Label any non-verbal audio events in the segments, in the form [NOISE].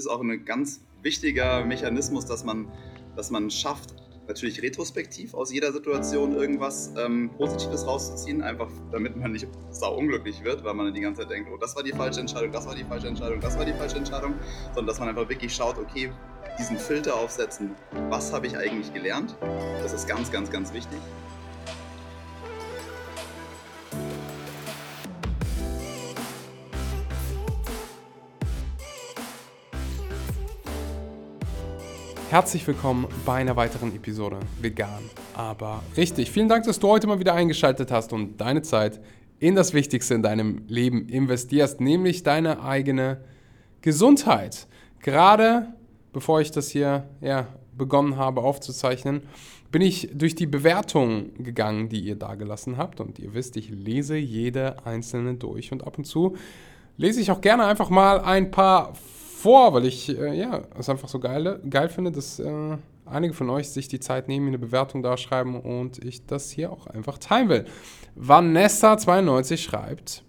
ist auch ein ganz wichtiger Mechanismus, dass man, dass man schafft, natürlich retrospektiv aus jeder Situation irgendwas ähm, Positives rauszuziehen, einfach damit man nicht sau unglücklich wird, weil man dann die ganze Zeit denkt, oh, das war die falsche Entscheidung, das war die falsche Entscheidung, das war die falsche Entscheidung, sondern dass man einfach wirklich schaut, okay, diesen Filter aufsetzen, was habe ich eigentlich gelernt? Das ist ganz, ganz, ganz wichtig. Herzlich willkommen bei einer weiteren Episode Vegan, aber richtig. Vielen Dank, dass du heute mal wieder eingeschaltet hast und deine Zeit in das Wichtigste in deinem Leben investierst, nämlich deine eigene Gesundheit. Gerade bevor ich das hier ja, begonnen habe aufzuzeichnen, bin ich durch die Bewertungen gegangen, die ihr da gelassen habt. Und ihr wisst, ich lese jede einzelne durch und ab und zu lese ich auch gerne einfach mal ein paar vor, weil ich äh, ja, es einfach so geil, geil finde, dass äh, einige von euch sich die Zeit nehmen, mir eine Bewertung da schreiben und ich das hier auch einfach teilen will. Vanessa92 schreibt,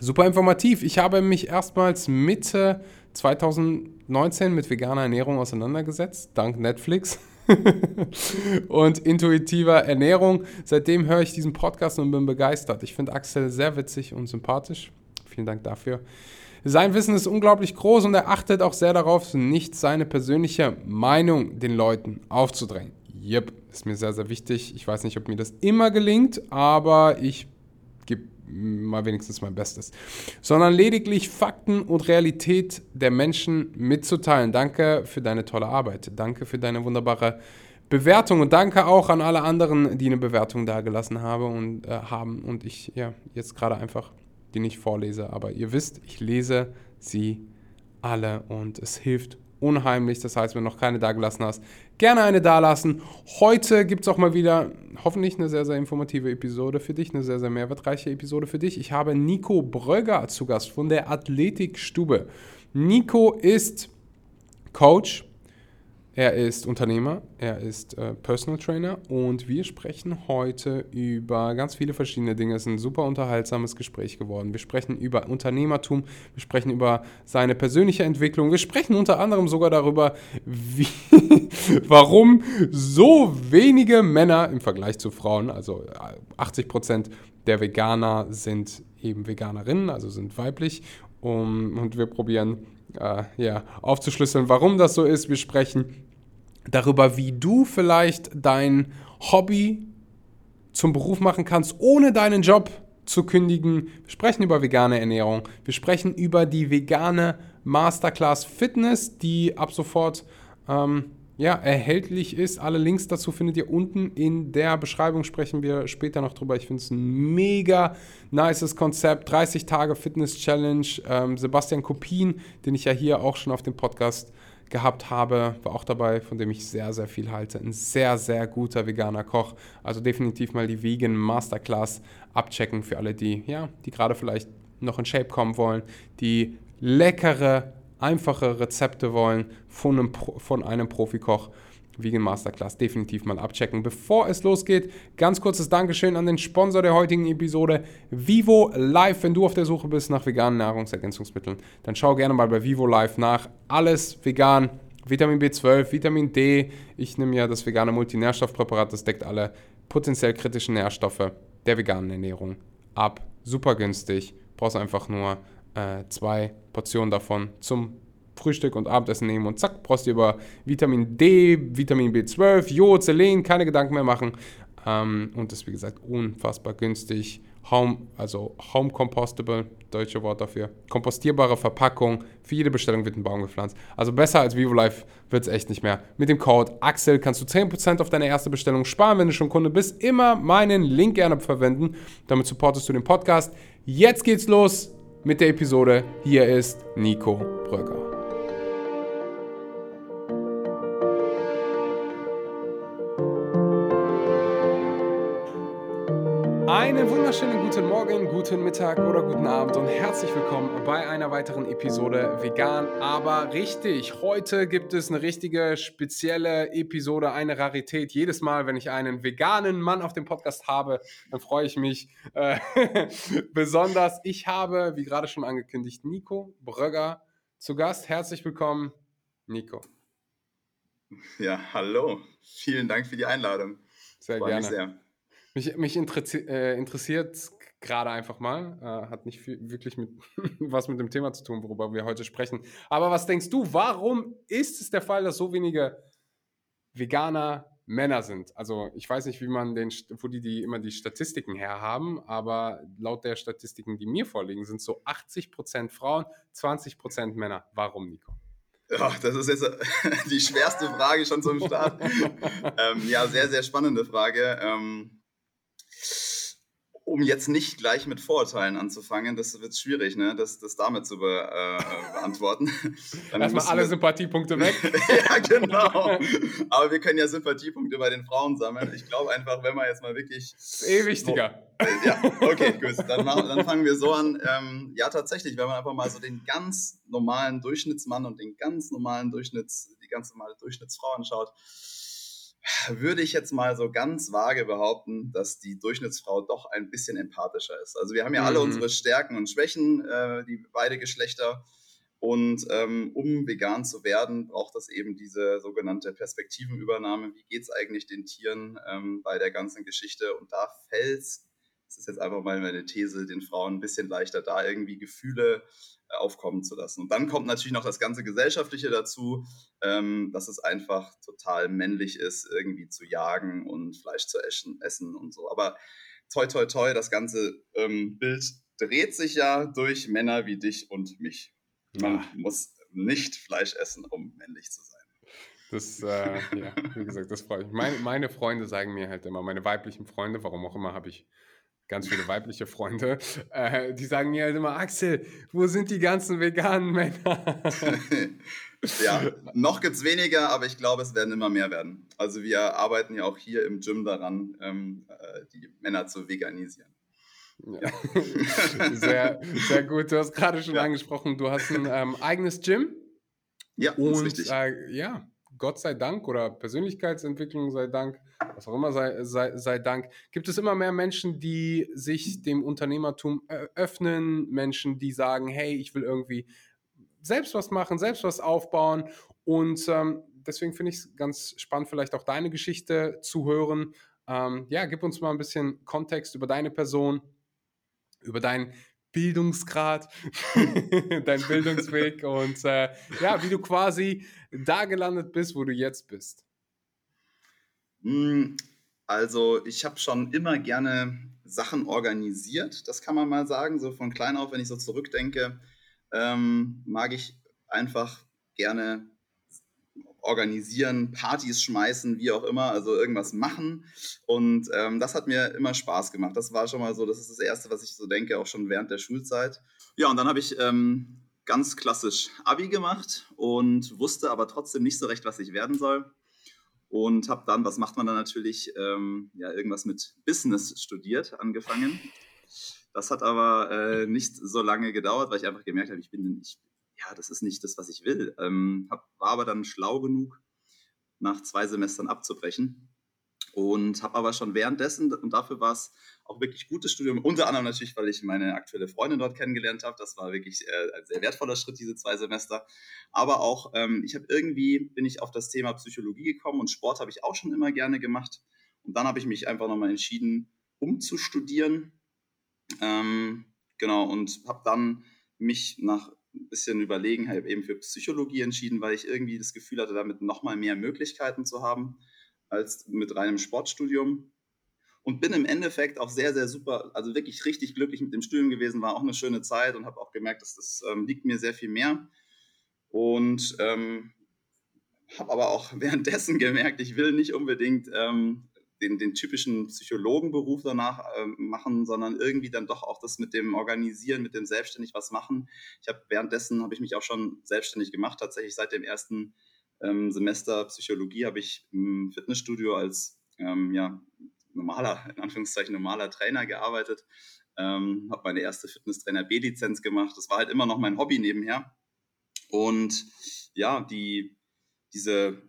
super informativ. Ich habe mich erstmals Mitte 2019 mit veganer Ernährung auseinandergesetzt, dank Netflix. [LAUGHS] und intuitiver Ernährung. Seitdem höre ich diesen Podcast und bin begeistert. Ich finde Axel sehr witzig und sympathisch. Vielen Dank dafür. Sein Wissen ist unglaublich groß und er achtet auch sehr darauf, nicht seine persönliche Meinung den Leuten aufzudrängen. Yep, ist mir sehr, sehr wichtig. Ich weiß nicht, ob mir das immer gelingt, aber ich gebe mal wenigstens mein Bestes. Sondern lediglich Fakten und Realität der Menschen mitzuteilen. Danke für deine tolle Arbeit. Danke für deine wunderbare Bewertung und danke auch an alle anderen, die eine Bewertung da gelassen habe und, äh, haben und ich ja jetzt gerade einfach die nicht vorlese. Aber ihr wisst, ich lese sie alle und es hilft unheimlich. Das heißt, wenn du noch keine dagelassen hast, gerne eine dalassen. Heute gibt es auch mal wieder hoffentlich eine sehr, sehr informative Episode für dich, eine sehr, sehr mehrwertreiche Episode für dich. Ich habe Nico Bröger zu Gast von der Athletikstube. Nico ist Coach, er ist Unternehmer, er ist äh, Personal Trainer und wir sprechen heute über ganz viele verschiedene Dinge. Es ist ein super unterhaltsames Gespräch geworden. Wir sprechen über Unternehmertum, wir sprechen über seine persönliche Entwicklung, wir sprechen unter anderem sogar darüber, wie, [LAUGHS] warum so wenige Männer im Vergleich zu Frauen, also 80 Prozent der Veganer sind eben Veganerinnen, also sind weiblich. Um, und wir probieren äh, ja, aufzuschlüsseln, warum das so ist. Wir sprechen darüber, wie du vielleicht dein Hobby zum Beruf machen kannst, ohne deinen Job zu kündigen. Wir sprechen über vegane Ernährung. Wir sprechen über die vegane Masterclass Fitness, die ab sofort ähm, ja, erhältlich ist. Alle Links dazu findet ihr unten in der Beschreibung. Sprechen wir später noch drüber. Ich finde es ein mega nices Konzept. 30 Tage Fitness Challenge. Ähm, Sebastian Kopien, den ich ja hier auch schon auf dem Podcast gehabt habe, war auch dabei, von dem ich sehr, sehr viel halte. Ein sehr, sehr guter veganer Koch. Also definitiv mal die Vegan Masterclass abchecken für alle, die, ja, die gerade vielleicht noch in Shape kommen wollen, die leckere, einfache Rezepte wollen von einem, von einem Profikoch. Vegan Masterclass definitiv mal abchecken. Bevor es losgeht, ganz kurzes Dankeschön an den Sponsor der heutigen Episode, Vivo Life. Wenn du auf der Suche bist nach veganen Nahrungsergänzungsmitteln, dann schau gerne mal bei Vivo Life nach. Alles vegan. Vitamin B12, Vitamin D. Ich nehme ja das vegane Multinährstoffpräparat, das deckt alle potenziell kritischen Nährstoffe der veganen Ernährung ab. Super günstig. Brauchst einfach nur äh, zwei Portionen davon zum Frühstück und Abendessen nehmen und zack, brauchst du über Vitamin D, Vitamin B12, Jod, Selen, keine Gedanken mehr machen. Ähm, und das ist wie gesagt unfassbar günstig. Home, also Home Compostable, deutsche Wort dafür. Kompostierbare Verpackung. Für jede Bestellung wird ein Baum gepflanzt. Also besser als VivoLife wird es echt nicht mehr. Mit dem Code Axel kannst du 10% auf deine erste Bestellung sparen, wenn du schon Kunde bist. Immer meinen Link gerne verwenden. Damit supportest du den Podcast. Jetzt geht's los mit der Episode. Hier ist Nico Bröcker. Einen wunderschönen guten Morgen, guten Mittag oder guten Abend und herzlich willkommen bei einer weiteren Episode Vegan, aber richtig. Heute gibt es eine richtige spezielle Episode, eine Rarität. Jedes Mal, wenn ich einen veganen Mann auf dem Podcast habe, dann freue ich mich äh, [LAUGHS] besonders. Ich habe, wie gerade schon angekündigt, Nico Brögger Zu Gast herzlich willkommen, Nico. Ja, hallo. Vielen Dank für die Einladung. Sehr Freue gerne. Mich, sehr. Mich, mich interessi äh, interessiert gerade einfach mal, äh, hat nicht viel, wirklich mit [LAUGHS] was mit dem Thema zu tun, worüber wir heute sprechen. Aber was denkst du, warum ist es der Fall, dass so wenige Veganer Männer sind. Also ich weiß nicht, wie man den, wo die, die immer die Statistiken herhaben, aber laut der Statistiken, die mir vorliegen, sind so 80% Frauen, 20% Männer. Warum, Nico? Ja, das ist jetzt [LAUGHS] die schwerste Frage schon zum Start. [LAUGHS] ähm, ja, sehr, sehr spannende Frage. Ähm, um jetzt nicht gleich mit Vorurteilen anzufangen, das wird schwierig, ne? das, das damit zu be, äh, beantworten. [LAUGHS] Erstmal alle wir... Sympathiepunkte weg. [LAUGHS] ja, genau. Aber wir können ja Sympathiepunkte bei den Frauen sammeln. Ich glaube einfach, wenn man jetzt mal wirklich. Eh wichtiger. So, ja, okay, gut. Dann, machen, dann fangen wir so an. Ähm, ja, tatsächlich, wenn man einfach mal so den ganz normalen Durchschnittsmann und den ganz normalen Durchschnitts, die ganz normale Durchschnittsfrau anschaut, würde ich jetzt mal so ganz vage behaupten, dass die Durchschnittsfrau doch ein bisschen empathischer ist. Also wir haben ja alle mhm. unsere Stärken und Schwächen, äh, die beide Geschlechter. Und ähm, um vegan zu werden, braucht das eben diese sogenannte Perspektivenübernahme. Wie geht es eigentlich den Tieren ähm, bei der ganzen Geschichte? Und da fällt es, das ist jetzt einfach mal meine These, den Frauen ein bisschen leichter da irgendwie Gefühle aufkommen zu lassen. Und dann kommt natürlich noch das ganze Gesellschaftliche dazu, ähm, dass es einfach total männlich ist, irgendwie zu jagen und Fleisch zu essen, essen und so. Aber toi, toi, toi, das ganze ähm, Bild dreht sich ja durch Männer wie dich und mich. Man ja. muss nicht Fleisch essen, um männlich zu sein. Das, äh, ja, wie gesagt, das freut mich. Meine, meine Freunde sagen mir halt immer, meine weiblichen Freunde, warum auch immer, habe ich ganz viele weibliche Freunde, äh, die sagen mir halt immer, Axel, wo sind die ganzen veganen Männer? [LAUGHS] ja, noch gibt es weniger, aber ich glaube, es werden immer mehr werden. Also wir arbeiten ja auch hier im Gym daran, ähm, äh, die Männer zu veganisieren. Ja. [LAUGHS] sehr, sehr gut. Du hast gerade schon ja. angesprochen, du hast ein ähm, eigenes Gym. Ja, und, ist richtig. Äh, ja, Gott sei Dank oder Persönlichkeitsentwicklung sei Dank, was auch immer sei, sei, sei Dank, gibt es immer mehr Menschen, die sich dem Unternehmertum öffnen, Menschen, die sagen, hey, ich will irgendwie selbst was machen, selbst was aufbauen. Und ähm, deswegen finde ich es ganz spannend, vielleicht auch deine Geschichte zu hören. Ähm, ja, gib uns mal ein bisschen Kontext über deine Person, über deinen Bildungsgrad, [LAUGHS] dein Bildungsweg und äh, ja, wie du quasi da gelandet bist, wo du jetzt bist. Hm, also ich habe schon immer gerne Sachen organisiert, das kann man mal sagen, so von klein auf, wenn ich so zurückdenke, ähm, mag ich einfach gerne organisieren, Partys schmeißen, wie auch immer, also irgendwas machen. Und ähm, das hat mir immer Spaß gemacht. Das war schon mal so, das ist das Erste, was ich so denke, auch schon während der Schulzeit. Ja, und dann habe ich ähm, ganz klassisch Abi gemacht und wusste aber trotzdem nicht so recht, was ich werden soll. Und habe dann, was macht man dann natürlich, ähm, ja, irgendwas mit Business studiert, angefangen. Das hat aber äh, nicht so lange gedauert, weil ich einfach gemerkt habe, ich bin, ich ja, das ist nicht das, was ich will. Ähm, hab, war aber dann schlau genug, nach zwei Semestern abzubrechen. Und habe aber schon währenddessen, und dafür war es auch wirklich gutes Studium, unter anderem natürlich, weil ich meine aktuelle Freundin dort kennengelernt habe. Das war wirklich äh, ein sehr wertvoller Schritt, diese zwei Semester. Aber auch, ähm, ich habe irgendwie, bin ich auf das Thema Psychologie gekommen und Sport habe ich auch schon immer gerne gemacht. Und dann habe ich mich einfach nochmal entschieden, umzustudieren. Ähm, genau, und habe dann mich nach ein bisschen überlegen, habe eben für Psychologie entschieden, weil ich irgendwie das Gefühl hatte, damit nochmal mehr Möglichkeiten zu haben als mit reinem Sportstudium. Und bin im Endeffekt auch sehr, sehr super, also wirklich richtig glücklich mit dem Studium gewesen, war auch eine schöne Zeit und habe auch gemerkt, dass das ähm, liegt mir sehr viel mehr. Und ähm, habe aber auch [LAUGHS] währenddessen gemerkt, ich will nicht unbedingt ähm, den, den typischen Psychologenberuf danach äh, machen, sondern irgendwie dann doch auch das mit dem Organisieren, mit dem selbstständig was machen. Ich habe währenddessen habe ich mich auch schon selbstständig gemacht. Tatsächlich seit dem ersten ähm, Semester Psychologie habe ich im Fitnessstudio als ähm, ja, normaler, in Anführungszeichen normaler Trainer gearbeitet. Ähm, habe meine erste Fitnesstrainer B-Lizenz gemacht. Das war halt immer noch mein Hobby nebenher. Und ja, die, diese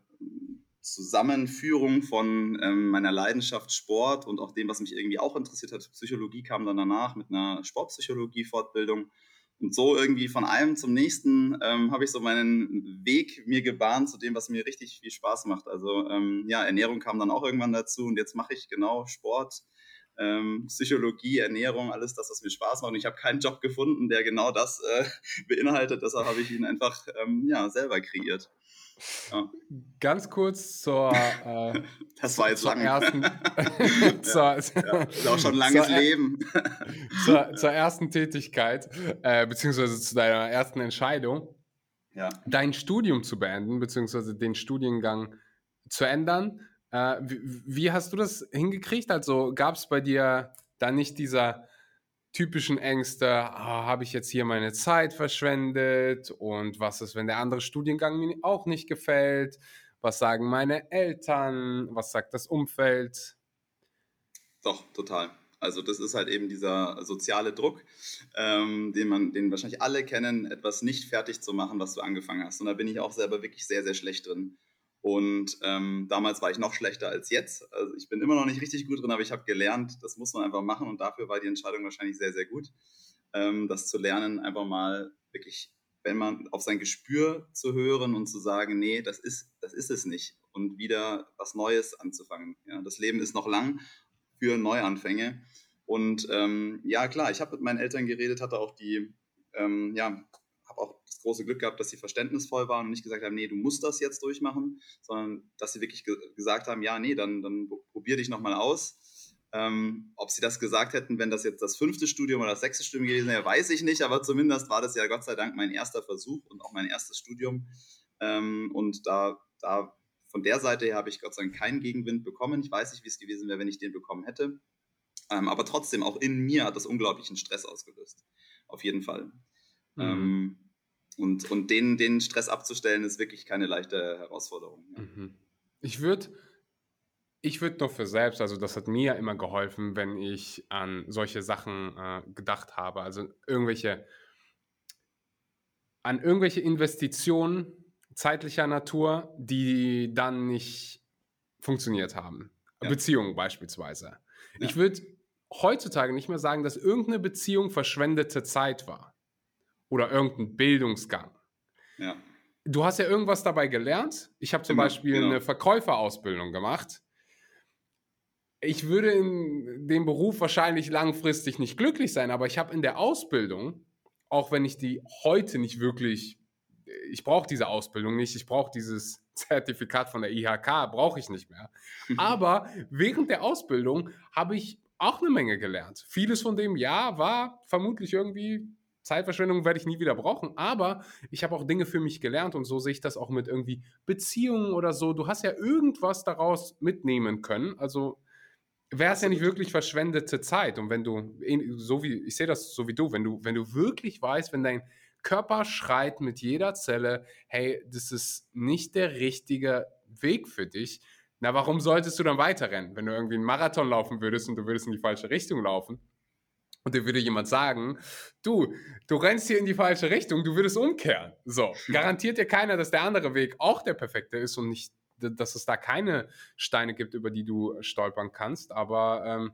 Zusammenführung von ähm, meiner Leidenschaft Sport und auch dem, was mich irgendwie auch interessiert hat. Psychologie kam dann danach mit einer Sportpsychologie-Fortbildung. Und so irgendwie von einem zum nächsten ähm, habe ich so meinen Weg mir gebahnt zu dem, was mir richtig viel Spaß macht. Also ähm, ja, Ernährung kam dann auch irgendwann dazu und jetzt mache ich genau Sport, ähm, Psychologie, Ernährung, alles das, was mir Spaß macht. Und ich habe keinen Job gefunden, der genau das äh, [LAUGHS] beinhaltet. Deshalb habe ich ihn einfach ähm, ja, selber kreiert. Ja. Ganz kurz zur. Äh, [LAUGHS] das war jetzt lang. Ersten, [LAUGHS] [LAUGHS] zur, ja, ist auch schon ein langes zur, Leben. zur, zur, ersten Tätigkeit, äh, beziehungsweise zu deiner ersten Entscheidung, ja. dein Studium zu beenden, beziehungsweise den Studiengang zu ändern. Äh, wie, wie, hast du das hingekriegt? Also gab es bei dir da nicht dieser typischen Ängste, ah, habe ich jetzt hier meine Zeit verschwendet und was ist, wenn der andere Studiengang mir auch nicht gefällt? Was sagen meine Eltern? Was sagt das Umfeld? Doch, total. Also das ist halt eben dieser soziale Druck, ähm, den man, den wahrscheinlich alle kennen, etwas nicht fertig zu machen, was du angefangen hast. Und da bin ich auch selber wirklich sehr, sehr schlecht drin. Und ähm, damals war ich noch schlechter als jetzt. Also ich bin immer noch nicht richtig gut drin, aber ich habe gelernt, das muss man einfach machen. Und dafür war die Entscheidung wahrscheinlich sehr, sehr gut, ähm, das zu lernen, einfach mal wirklich, wenn man auf sein Gespür zu hören und zu sagen, nee, das ist, das ist es nicht. Und wieder was Neues anzufangen. Ja, das Leben ist noch lang für Neuanfänge. Und ähm, ja, klar, ich habe mit meinen Eltern geredet, hatte auch die, ähm, ja, habe auch das große Glück gehabt, dass sie verständnisvoll waren und nicht gesagt haben, nee, du musst das jetzt durchmachen, sondern dass sie wirklich ge gesagt haben, ja, nee, dann, dann probier dich nochmal aus. Ähm, ob sie das gesagt hätten, wenn das jetzt das fünfte Studium oder das sechste Studium gewesen wäre, weiß ich nicht, aber zumindest war das ja Gott sei Dank mein erster Versuch und auch mein erstes Studium. Ähm, und da, da von der Seite her habe ich Gott sei Dank keinen Gegenwind bekommen. Ich weiß nicht, wie es gewesen wäre, wenn ich den bekommen hätte. Ähm, aber trotzdem, auch in mir hat das unglaublichen Stress ausgelöst. Auf jeden Fall. Mhm. Ähm, und und den, den Stress abzustellen, ist wirklich keine leichte Herausforderung. Ja. Mhm. Ich würde ich würde noch für selbst, also das hat mir immer geholfen, wenn ich an solche Sachen äh, gedacht habe, also irgendwelche, an irgendwelche Investitionen zeitlicher Natur, die dann nicht funktioniert haben. Ja. Beziehungen beispielsweise. Ja. Ich würde heutzutage nicht mehr sagen, dass irgendeine Beziehung verschwendete Zeit war oder irgendein Bildungsgang. Ja. Du hast ja irgendwas dabei gelernt. Ich habe zum Immer, Beispiel genau. eine Verkäuferausbildung gemacht. Ich würde in dem Beruf wahrscheinlich langfristig nicht glücklich sein, aber ich habe in der Ausbildung, auch wenn ich die heute nicht wirklich, ich brauche diese Ausbildung nicht, ich brauche dieses [LAUGHS] Zertifikat von der IHK, brauche ich nicht mehr. aber während der Ausbildung habe ich auch eine Menge gelernt. Vieles von dem, ja, war vermutlich irgendwie Zeitverschwendung werde ich nie wieder brauchen, aber ich habe auch Dinge für mich gelernt und so sehe ich das auch mit irgendwie Beziehungen oder so. Du hast ja irgendwas daraus mitnehmen können. Also wäre es ja nicht wirklich verschwendete Zeit. Und wenn du, so wie, ich sehe das so wie du, wenn du, wenn du wirklich weißt, wenn dein Körper schreit mit jeder Zelle, hey, das ist nicht der richtige Weg für dich, na, warum solltest du dann weiterrennen? Wenn du irgendwie einen Marathon laufen würdest und du würdest in die falsche Richtung laufen, und dir würde jemand sagen, du, du rennst hier in die falsche Richtung, du würdest umkehren. So, garantiert dir keiner, dass der andere Weg auch der perfekte ist und nicht, dass es da keine Steine gibt, über die du stolpern kannst. Aber ähm,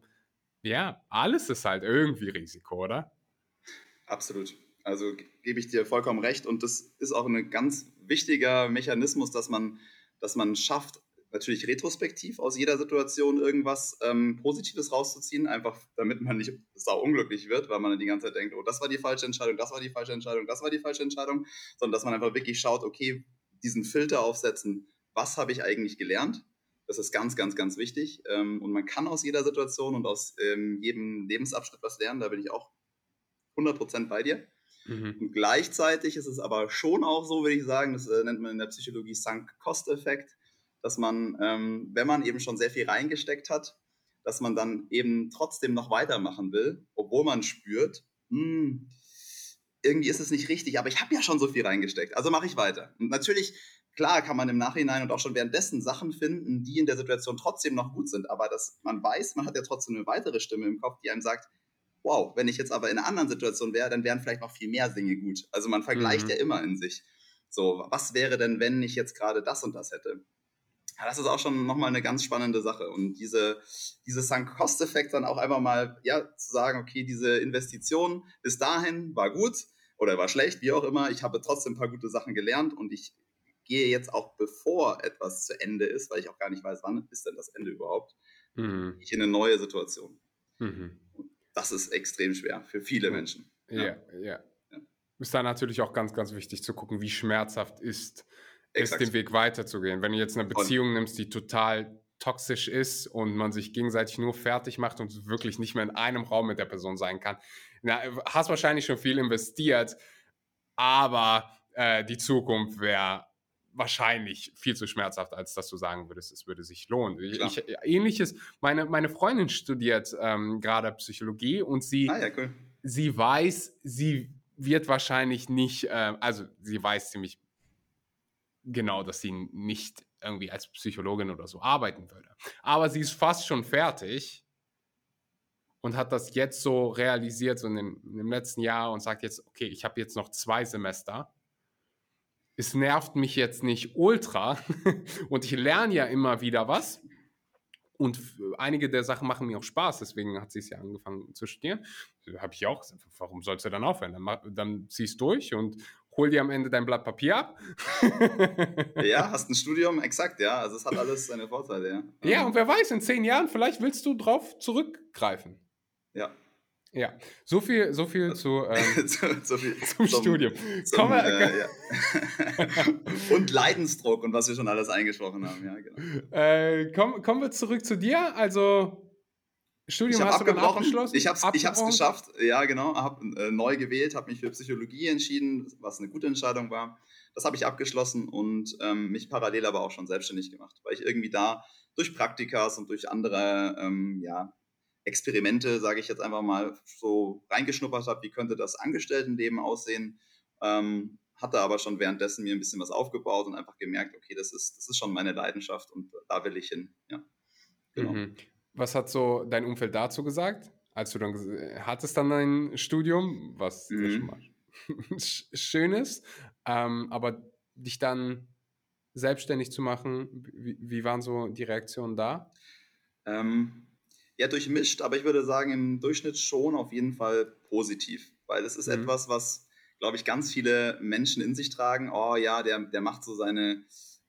ja, alles ist halt irgendwie Risiko, oder? Absolut. Also gebe ich dir vollkommen recht. Und das ist auch ein ganz wichtiger Mechanismus, dass man, dass man schafft, natürlich retrospektiv aus jeder Situation irgendwas ähm, Positives rauszuziehen, einfach damit man nicht sau unglücklich wird, weil man die ganze Zeit denkt, oh, das war die falsche Entscheidung, das war die falsche Entscheidung, das war die falsche Entscheidung, sondern dass man einfach wirklich schaut, okay, diesen Filter aufsetzen, was habe ich eigentlich gelernt? Das ist ganz, ganz, ganz wichtig. Ähm, und man kann aus jeder Situation und aus ähm, jedem Lebensabschnitt was lernen, da bin ich auch 100% bei dir. Mhm. Und gleichzeitig ist es aber schon auch so, würde ich sagen, das äh, nennt man in der Psychologie Sunk-Cost-Effekt dass man, ähm, wenn man eben schon sehr viel reingesteckt hat, dass man dann eben trotzdem noch weitermachen will, obwohl man spürt, hm, irgendwie ist es nicht richtig, aber ich habe ja schon so viel reingesteckt, also mache ich weiter. Und natürlich, klar, kann man im Nachhinein und auch schon währenddessen Sachen finden, die in der Situation trotzdem noch gut sind, aber dass man weiß, man hat ja trotzdem eine weitere Stimme im Kopf, die einem sagt, wow, wenn ich jetzt aber in einer anderen Situation wäre, dann wären vielleicht noch viel mehr Dinge gut. Also man vergleicht mhm. ja immer in sich. So, was wäre denn, wenn ich jetzt gerade das und das hätte? Ja, das ist auch schon nochmal eine ganz spannende Sache. Und diese, diese Sunk-Cost-Effekt dann auch einfach mal, ja, zu sagen, okay, diese Investition bis dahin war gut oder er war schlecht, wie auch immer. Ich habe trotzdem ein paar gute Sachen gelernt und ich gehe jetzt auch, bevor etwas zu Ende ist, weil ich auch gar nicht weiß, wann ist denn das Ende überhaupt, mhm. ich in eine neue Situation. Mhm. Das ist extrem schwer für viele mhm. Menschen. Ja, ja. ja. ja. Ist da natürlich auch ganz, ganz wichtig zu gucken, wie schmerzhaft ist Exakt. ist, den Weg weiterzugehen. Wenn du jetzt eine Beziehung und nimmst, die total toxisch ist und man sich gegenseitig nur fertig macht und wirklich nicht mehr in einem Raum mit der Person sein kann, na, hast wahrscheinlich schon viel investiert, aber äh, die Zukunft wäre wahrscheinlich viel zu schmerzhaft, als dass du sagen würdest, es würde sich lohnen. Ich, ähnliches, meine, meine Freundin studiert ähm, gerade Psychologie und sie, ah, ja, cool. sie weiß, sie wird wahrscheinlich nicht, äh, also sie weiß ziemlich genau, dass sie nicht irgendwie als Psychologin oder so arbeiten würde. Aber sie ist fast schon fertig und hat das jetzt so realisiert, so in, dem, in dem letzten Jahr und sagt jetzt, okay, ich habe jetzt noch zwei Semester. Es nervt mich jetzt nicht ultra [LAUGHS] und ich lerne ja immer wieder was. Und einige der Sachen machen mir auch Spaß, deswegen hat sie es ja angefangen zu studieren. Habe ich auch, warum sollst du dann aufhören? Dann, dann ziehst durch und hol dir am Ende dein Blatt Papier ab. [LAUGHS] ja, [LAUGHS] hast ein Studium, exakt, ja. Also es hat alles seine Vorteile, ja. Ja, und wer weiß, in zehn Jahren, vielleicht willst du drauf zurückgreifen. Ja. Ja, so viel, so viel zu, ähm, [LAUGHS] so, so viel zum, zum, Studium. Zum, wir, äh, ja. und Leidensdruck und was wir schon alles eingesprochen haben, ja, genau. Äh, komm, kommen wir zurück zu dir. Also, Studium ich hast du dann abgeschlossen? Ich habe es geschafft, ja genau, habe äh, neu gewählt, habe mich für Psychologie entschieden, was eine gute Entscheidung war. Das habe ich abgeschlossen und ähm, mich parallel aber auch schon selbstständig gemacht, weil ich irgendwie da durch Praktikas und durch andere ähm, ja, Experimente, sage ich jetzt einfach mal, so reingeschnuppert habe, wie könnte das Angestelltenleben aussehen. Ähm, hatte aber schon währenddessen mir ein bisschen was aufgebaut und einfach gemerkt, okay, das ist, das ist schon meine Leidenschaft und da will ich hin. Ja. Genau. Mhm. Was hat so dein Umfeld dazu gesagt, als du dann hattest dann ein Studium, was mhm. schon mal [LAUGHS] schön ist, ähm, aber dich dann selbstständig zu machen, wie, wie waren so die Reaktionen da? Ähm, ja, durchmischt, aber ich würde sagen, im Durchschnitt schon auf jeden Fall positiv, weil es ist mhm. etwas, was, glaube ich, ganz viele Menschen in sich tragen. Oh ja, der, der macht so seine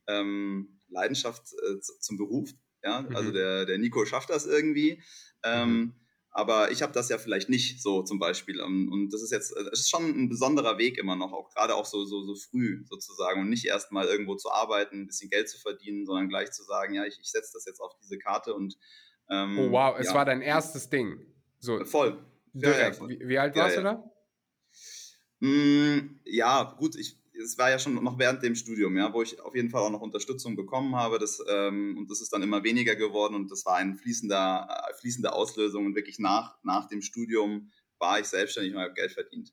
ähm, Leidenschaft äh, zum Beruf. Ja, also mhm. der, der Nico schafft das irgendwie. Ähm, mhm. Aber ich habe das ja vielleicht nicht so zum Beispiel. Ähm, und das ist jetzt, es ist schon ein besonderer Weg immer noch, auch gerade auch so, so, so früh sozusagen. Und nicht erst mal irgendwo zu arbeiten, ein bisschen Geld zu verdienen, sondern gleich zu sagen, ja, ich, ich setze das jetzt auf diese Karte und ähm, Oh wow, es ja. war dein erstes Ding. So, voll. Direkt. Ja, ja, voll. Wie, wie, alt warst du da? Mm, ja, gut, ich es war ja schon noch während dem Studium, ja, wo ich auf jeden Fall auch noch Unterstützung bekommen habe. Das, ähm, und das ist dann immer weniger geworden und das war ein fließender, äh, fließende Auslösung und wirklich nach, nach dem Studium war ich selbstständig und habe Geld verdient.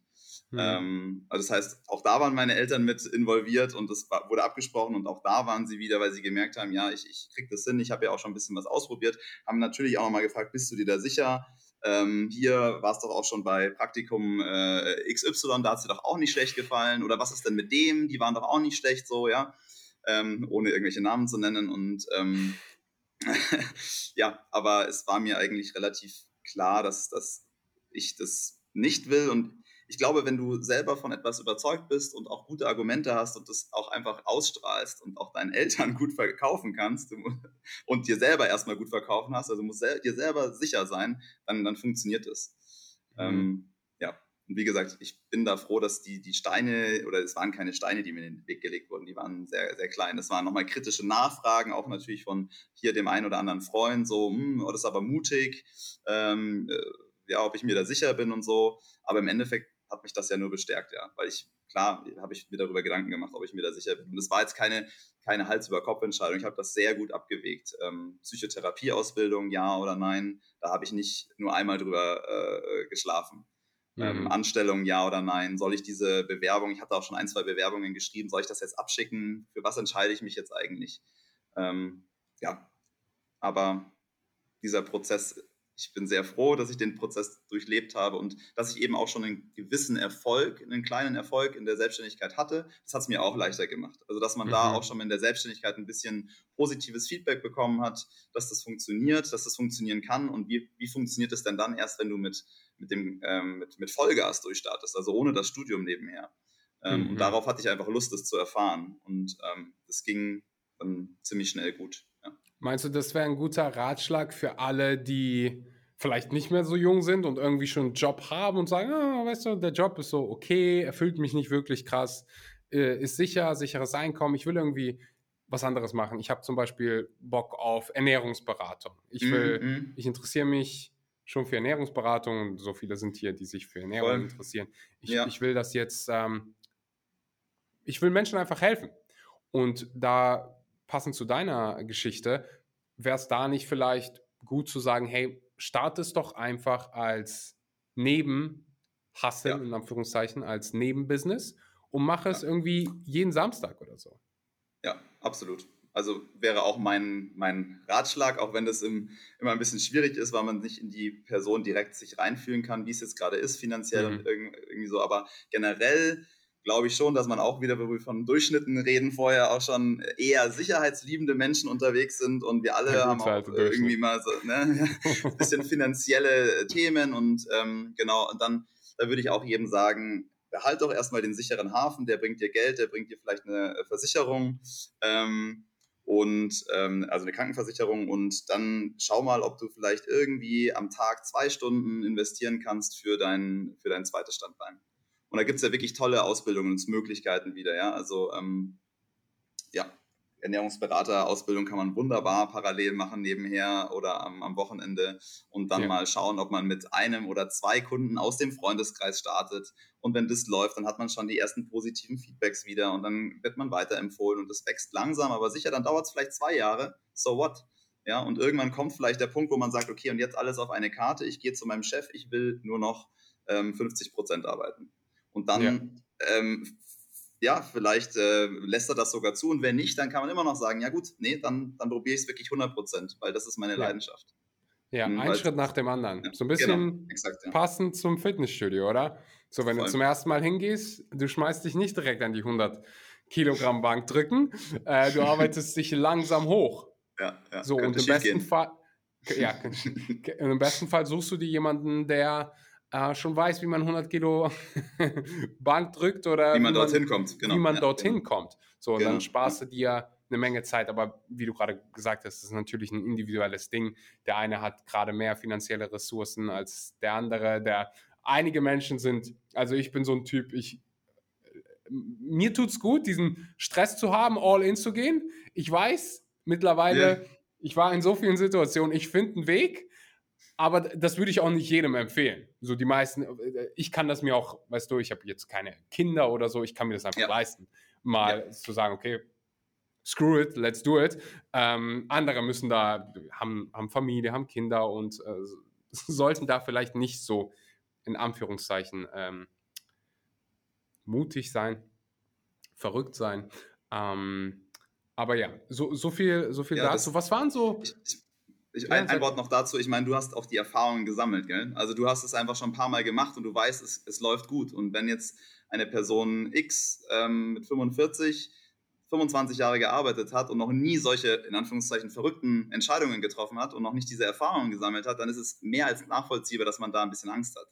Mhm. Ähm, also das heißt, auch da waren meine Eltern mit involviert und das war, wurde abgesprochen und auch da waren sie wieder, weil sie gemerkt haben, ja, ich, ich krieg das hin, ich habe ja auch schon ein bisschen was ausprobiert, haben natürlich auch nochmal gefragt, bist du dir da sicher? Ähm, hier war es doch auch schon bei Praktikum äh, XY, da hat es dir doch auch nicht schlecht gefallen. Oder was ist denn mit dem? Die waren doch auch nicht schlecht, so, ja. Ähm, ohne irgendwelche Namen zu nennen. Und ähm, [LAUGHS] ja, aber es war mir eigentlich relativ klar, dass, dass ich das nicht will. Und ich glaube, wenn du selber von etwas überzeugt bist und auch gute Argumente hast und das auch einfach ausstrahlst und auch deinen Eltern [LAUGHS] gut verkaufen kannst [LAUGHS] und dir selber erstmal gut verkaufen hast, also musst dir selber sicher sein, dann, dann funktioniert es. Mhm. Ähm, ja, und wie gesagt, ich bin da froh, dass die, die Steine, oder es waren keine Steine, die mir in den Weg gelegt wurden, die waren sehr, sehr klein. Es waren nochmal kritische Nachfragen, auch natürlich von hier dem einen oder anderen Freund, so, hm, oh, das ist aber mutig, ähm, äh, ja, ob ich mir da sicher bin und so. Aber im Endeffekt hat mich das ja nur bestärkt, ja. Weil ich, klar, habe ich mir darüber Gedanken gemacht, ob ich mir da sicher bin. Und es war jetzt keine, keine Hals-über-Kopf-Entscheidung. Ich habe das sehr gut abgewegt. Ähm, Psychotherapieausbildung, ja oder nein, da habe ich nicht nur einmal drüber äh, geschlafen. Mhm. Ähm, Anstellung, ja oder nein? Soll ich diese Bewerbung, ich hatte auch schon ein, zwei Bewerbungen geschrieben, soll ich das jetzt abschicken? Für was entscheide ich mich jetzt eigentlich? Ähm, ja, aber dieser Prozess ich bin sehr froh, dass ich den Prozess durchlebt habe und dass ich eben auch schon einen gewissen Erfolg, einen kleinen Erfolg in der Selbstständigkeit hatte. Das hat es mir auch leichter gemacht. Also, dass man mhm. da auch schon in der Selbstständigkeit ein bisschen positives Feedback bekommen hat, dass das funktioniert, dass das funktionieren kann und wie, wie funktioniert es denn dann erst, wenn du mit, mit, dem, ähm, mit, mit Vollgas durchstartest, also ohne das Studium nebenher. Ähm, mhm. Und darauf hatte ich einfach Lust, das zu erfahren. Und ähm, das ging dann ziemlich schnell gut. Ja. Meinst du, das wäre ein guter Ratschlag für alle, die vielleicht nicht mehr so jung sind und irgendwie schon einen Job haben und sagen, ah, weißt du, der Job ist so okay, erfüllt mich nicht wirklich krass, äh, ist sicher, sicheres Einkommen, ich will irgendwie was anderes machen. Ich habe zum Beispiel Bock auf Ernährungsberatung. Ich will, mm -hmm. ich interessiere mich schon für Ernährungsberatung und so viele sind hier, die sich für Ernährung Voll. interessieren. Ich, ja. ich, will das jetzt, ähm, ich will Menschen einfach helfen. Und da passend zu deiner Geschichte, wäre es da nicht vielleicht gut zu sagen, hey, start es doch einfach als Nebenhustle, ja. in Anführungszeichen, als Nebenbusiness und mach es ja. irgendwie jeden Samstag oder so. Ja, absolut. Also wäre auch mein, mein Ratschlag, auch wenn das im, immer ein bisschen schwierig ist, weil man nicht in die Person direkt sich reinfühlen kann, wie es jetzt gerade ist, finanziell mhm. und irgendwie so. Aber generell glaube ich schon, dass man auch wieder, wenn wir von Durchschnitten reden, vorher auch schon eher sicherheitsliebende Menschen unterwegs sind und wir alle haben auch irgendwie mal so ne, ein [LAUGHS] bisschen finanzielle Themen und ähm, genau, und dann da würde ich auch jedem sagen, behalt doch erstmal den sicheren Hafen, der bringt dir Geld, der bringt dir vielleicht eine Versicherung. Ähm, und ähm, also eine Krankenversicherung und dann schau mal, ob du vielleicht irgendwie am Tag zwei Stunden investieren kannst für dein, für dein zweites Standbein. Und da gibt es ja wirklich tolle Ausbildungsmöglichkeiten wieder, ja. Also ähm, ja, Ernährungsberater-Ausbildung kann man wunderbar parallel machen nebenher oder am, am Wochenende und dann ja. mal schauen, ob man mit einem oder zwei Kunden aus dem Freundeskreis startet. Und wenn das läuft, dann hat man schon die ersten positiven Feedbacks wieder und dann wird man weiterempfohlen und das wächst langsam, aber sicher, dann dauert es vielleicht zwei Jahre. So what? Ja, und irgendwann kommt vielleicht der Punkt, wo man sagt, okay, und jetzt alles auf eine Karte, ich gehe zu meinem Chef, ich will nur noch ähm, 50 Prozent arbeiten. Und dann, ja, ähm, ja vielleicht äh, lässt er das sogar zu. Und wenn nicht, dann kann man immer noch sagen, ja gut, nee, dann, dann probiere ich es wirklich 100 Prozent, weil das ist meine ja. Leidenschaft. Ja, mhm, ein Schritt nach dem anderen. Ja, so ein bisschen genau, exakt, ja. passend zum Fitnessstudio, oder? So, wenn Voll. du zum ersten Mal hingehst, du schmeißt dich nicht direkt an die 100 Kilogramm Bank drücken, äh, du [LAUGHS] arbeitest dich langsam hoch. Ja, ja. So, und im besten Fall, ja, [LAUGHS] im besten Fall suchst du dir jemanden, der äh, schon weiß, wie man 100 Kilo [LAUGHS] Bank drückt oder wie man, dorthin kommt. Genau. Wie man ja, dorthin genau. kommt. So, genau. dann sparst du dir eine Menge Zeit. Aber wie du gerade gesagt hast, das ist natürlich ein individuelles Ding. Der eine hat gerade mehr finanzielle Ressourcen als der andere. Der einige Menschen sind, also ich bin so ein Typ, ich mir tut es gut, diesen Stress zu haben, all in zu gehen. Ich weiß mittlerweile, yeah. ich war in so vielen Situationen, ich finde einen Weg, aber das würde ich auch nicht jedem empfehlen. So die meisten, äh, ich kann das mir auch, weißt du, ich habe jetzt keine Kinder oder so, ich kann mir das einfach ja. leisten, mal ja. zu sagen, okay, screw it, let's do it. Ähm, andere müssen da, haben, haben Familie, haben Kinder und äh, [LAUGHS] sollten da vielleicht nicht so in Anführungszeichen ähm, mutig sein, verrückt sein. Ähm, aber ja, so, so viel, so viel ja, dazu. Was waren so. Ich, ich, ein, ein, Wort noch dazu. Ich meine, du hast auch die Erfahrungen gesammelt, gell? Also du hast es einfach schon ein paar Mal gemacht und du weißt, es, es läuft gut. Und wenn jetzt eine Person X ähm, mit 45 25 Jahre gearbeitet hat und noch nie solche, in Anführungszeichen, verrückten Entscheidungen getroffen hat und noch nicht diese Erfahrungen gesammelt hat, dann ist es mehr als nachvollziehbar, dass man da ein bisschen Angst hat.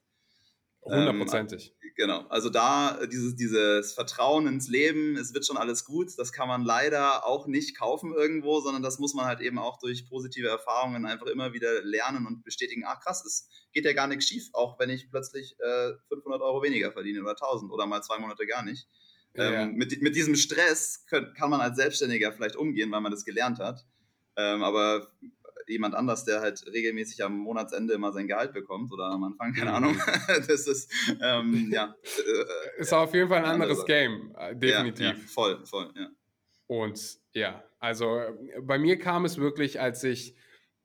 Hundertprozentig. Ähm, genau. Also da dieses, dieses Vertrauen ins Leben, es wird schon alles gut, das kann man leider auch nicht kaufen irgendwo, sondern das muss man halt eben auch durch positive Erfahrungen einfach immer wieder lernen und bestätigen, ach krass, es geht ja gar nichts schief, auch wenn ich plötzlich äh, 500 Euro weniger verdiene oder 1000 oder mal zwei Monate gar nicht. Ja. Ähm, mit, mit diesem Stress können, kann man als Selbstständiger vielleicht umgehen, weil man das gelernt hat. Ähm, aber jemand anders, der halt regelmäßig am Monatsende immer sein Gehalt bekommt oder am Anfang, keine Ahnung. [LAUGHS] das ist, ähm, ja. Äh, [LAUGHS] ist auf jeden Fall ein anderes Game, äh, definitiv. Ja, ja, voll, voll, ja. Und ja, also bei mir kam es wirklich, als ich,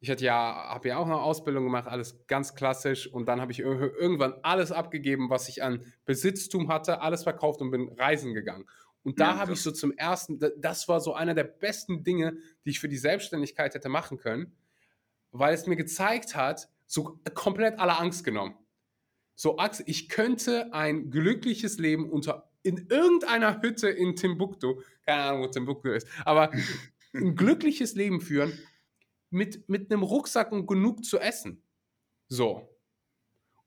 ich hatte ja, habe ja auch eine Ausbildung gemacht, alles ganz klassisch und dann habe ich irgendwann alles abgegeben, was ich an Besitztum hatte, alles verkauft und bin reisen gegangen. Und da ja, habe ich so zum ersten, das war so einer der besten Dinge, die ich für die Selbstständigkeit hätte machen können, weil es mir gezeigt hat, so komplett alle Angst genommen. So, Axel, ich könnte ein glückliches Leben unter in irgendeiner Hütte in Timbuktu, keine Ahnung, wo Timbuktu ist, aber [LAUGHS] ein glückliches Leben führen mit, mit einem Rucksack und genug zu essen. So.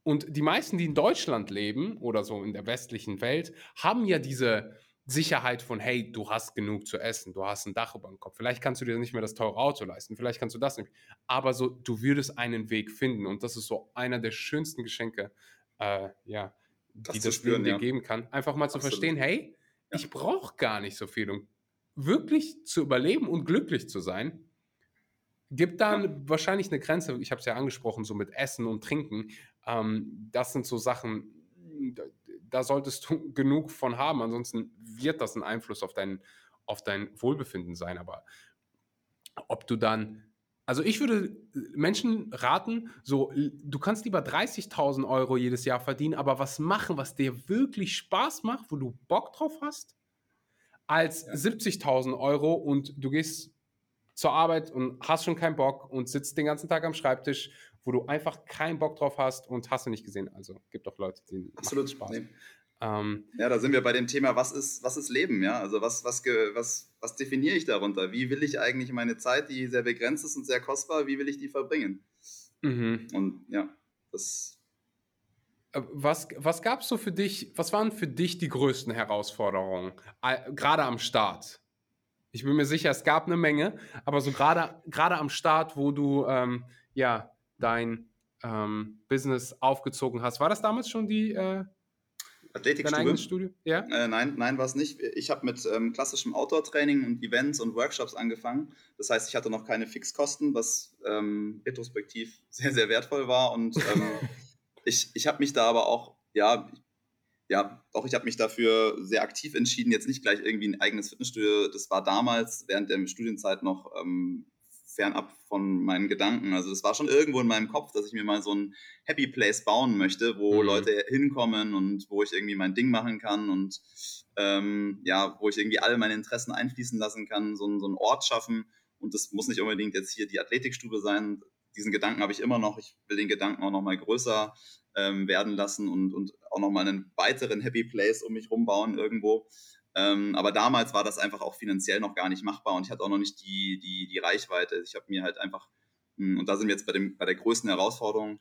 Und die meisten, die in Deutschland leben oder so in der westlichen Welt, haben ja diese Sicherheit von, hey, du hast genug zu essen, du hast ein Dach über dem Kopf. Vielleicht kannst du dir nicht mehr das teure Auto leisten, vielleicht kannst du das nicht. Aber so, du würdest einen Weg finden. Und das ist so einer der schönsten Geschenke, äh, ja, das die das spüren, dir ja. geben kann. Einfach mal Absolut. zu verstehen, hey, ja. ich brauche gar nicht so viel, um wirklich zu überleben und glücklich zu sein. Gibt dann ja. wahrscheinlich eine Grenze, ich habe es ja angesprochen, so mit Essen und Trinken. Ähm, das sind so Sachen, da, solltest du [LAUGHS] genug von haben, ansonsten wird das ein Einfluss auf dein, auf dein Wohlbefinden sein. Aber ob du dann, also ich würde Menschen raten, so, du kannst lieber 30.000 Euro jedes Jahr verdienen, aber was machen, was dir wirklich Spaß macht, wo du Bock drauf hast, als ja. 70.000 Euro und du gehst zur Arbeit und hast schon keinen Bock und sitzt den ganzen Tag am Schreibtisch, wo du einfach keinen Bock drauf hast und hast du nicht gesehen. Also gibt doch Leute, die absolut Spaß. Nee. Ähm, ja, da sind wir bei dem Thema, was ist, was ist Leben, ja? Also was, was, was, was definiere ich darunter? Wie will ich eigentlich meine Zeit, die sehr begrenzt ist und sehr kostbar, wie will ich die verbringen? Mhm. Und ja, das. Äh, was, was gab es so für dich, was waren für dich die größten Herausforderungen, äh, gerade am Start? Ich bin mir sicher, es gab eine Menge, aber so gerade gerade am Start, wo du ähm, ja dein ähm, Business aufgezogen hast, war das damals schon die äh, Athletikstudio? Ja? Äh, nein, nein, war es nicht. Ich habe mit ähm, klassischem Outdoor-Training und Events und Workshops angefangen. Das heißt, ich hatte noch keine Fixkosten, was ähm, retrospektiv sehr, sehr wertvoll war. Und ähm, [LAUGHS] ich, ich habe mich da aber auch, ja, ja, auch ich habe mich dafür sehr aktiv entschieden, jetzt nicht gleich irgendwie ein eigenes Fitnessstudio. Das war damals während der Studienzeit noch ähm, fernab von meinen Gedanken. Also das war schon irgendwo in meinem Kopf, dass ich mir mal so ein Happy Place bauen möchte, wo mhm. Leute hinkommen und wo ich irgendwie mein Ding machen kann und ähm, ja, wo ich irgendwie alle meine Interessen einfließen lassen kann, so, ein, so einen Ort schaffen. Und das muss nicht unbedingt jetzt hier die Athletikstube sein. Diesen Gedanken habe ich immer noch. Ich will den Gedanken auch noch mal größer ähm, werden lassen und, und auch nochmal einen weiteren Happy Place um mich rumbauen irgendwo. Ähm, aber damals war das einfach auch finanziell noch gar nicht machbar und ich hatte auch noch nicht die, die, die Reichweite. Ich habe mir halt einfach, hm, und da sind wir jetzt bei, dem, bei der größten Herausforderung,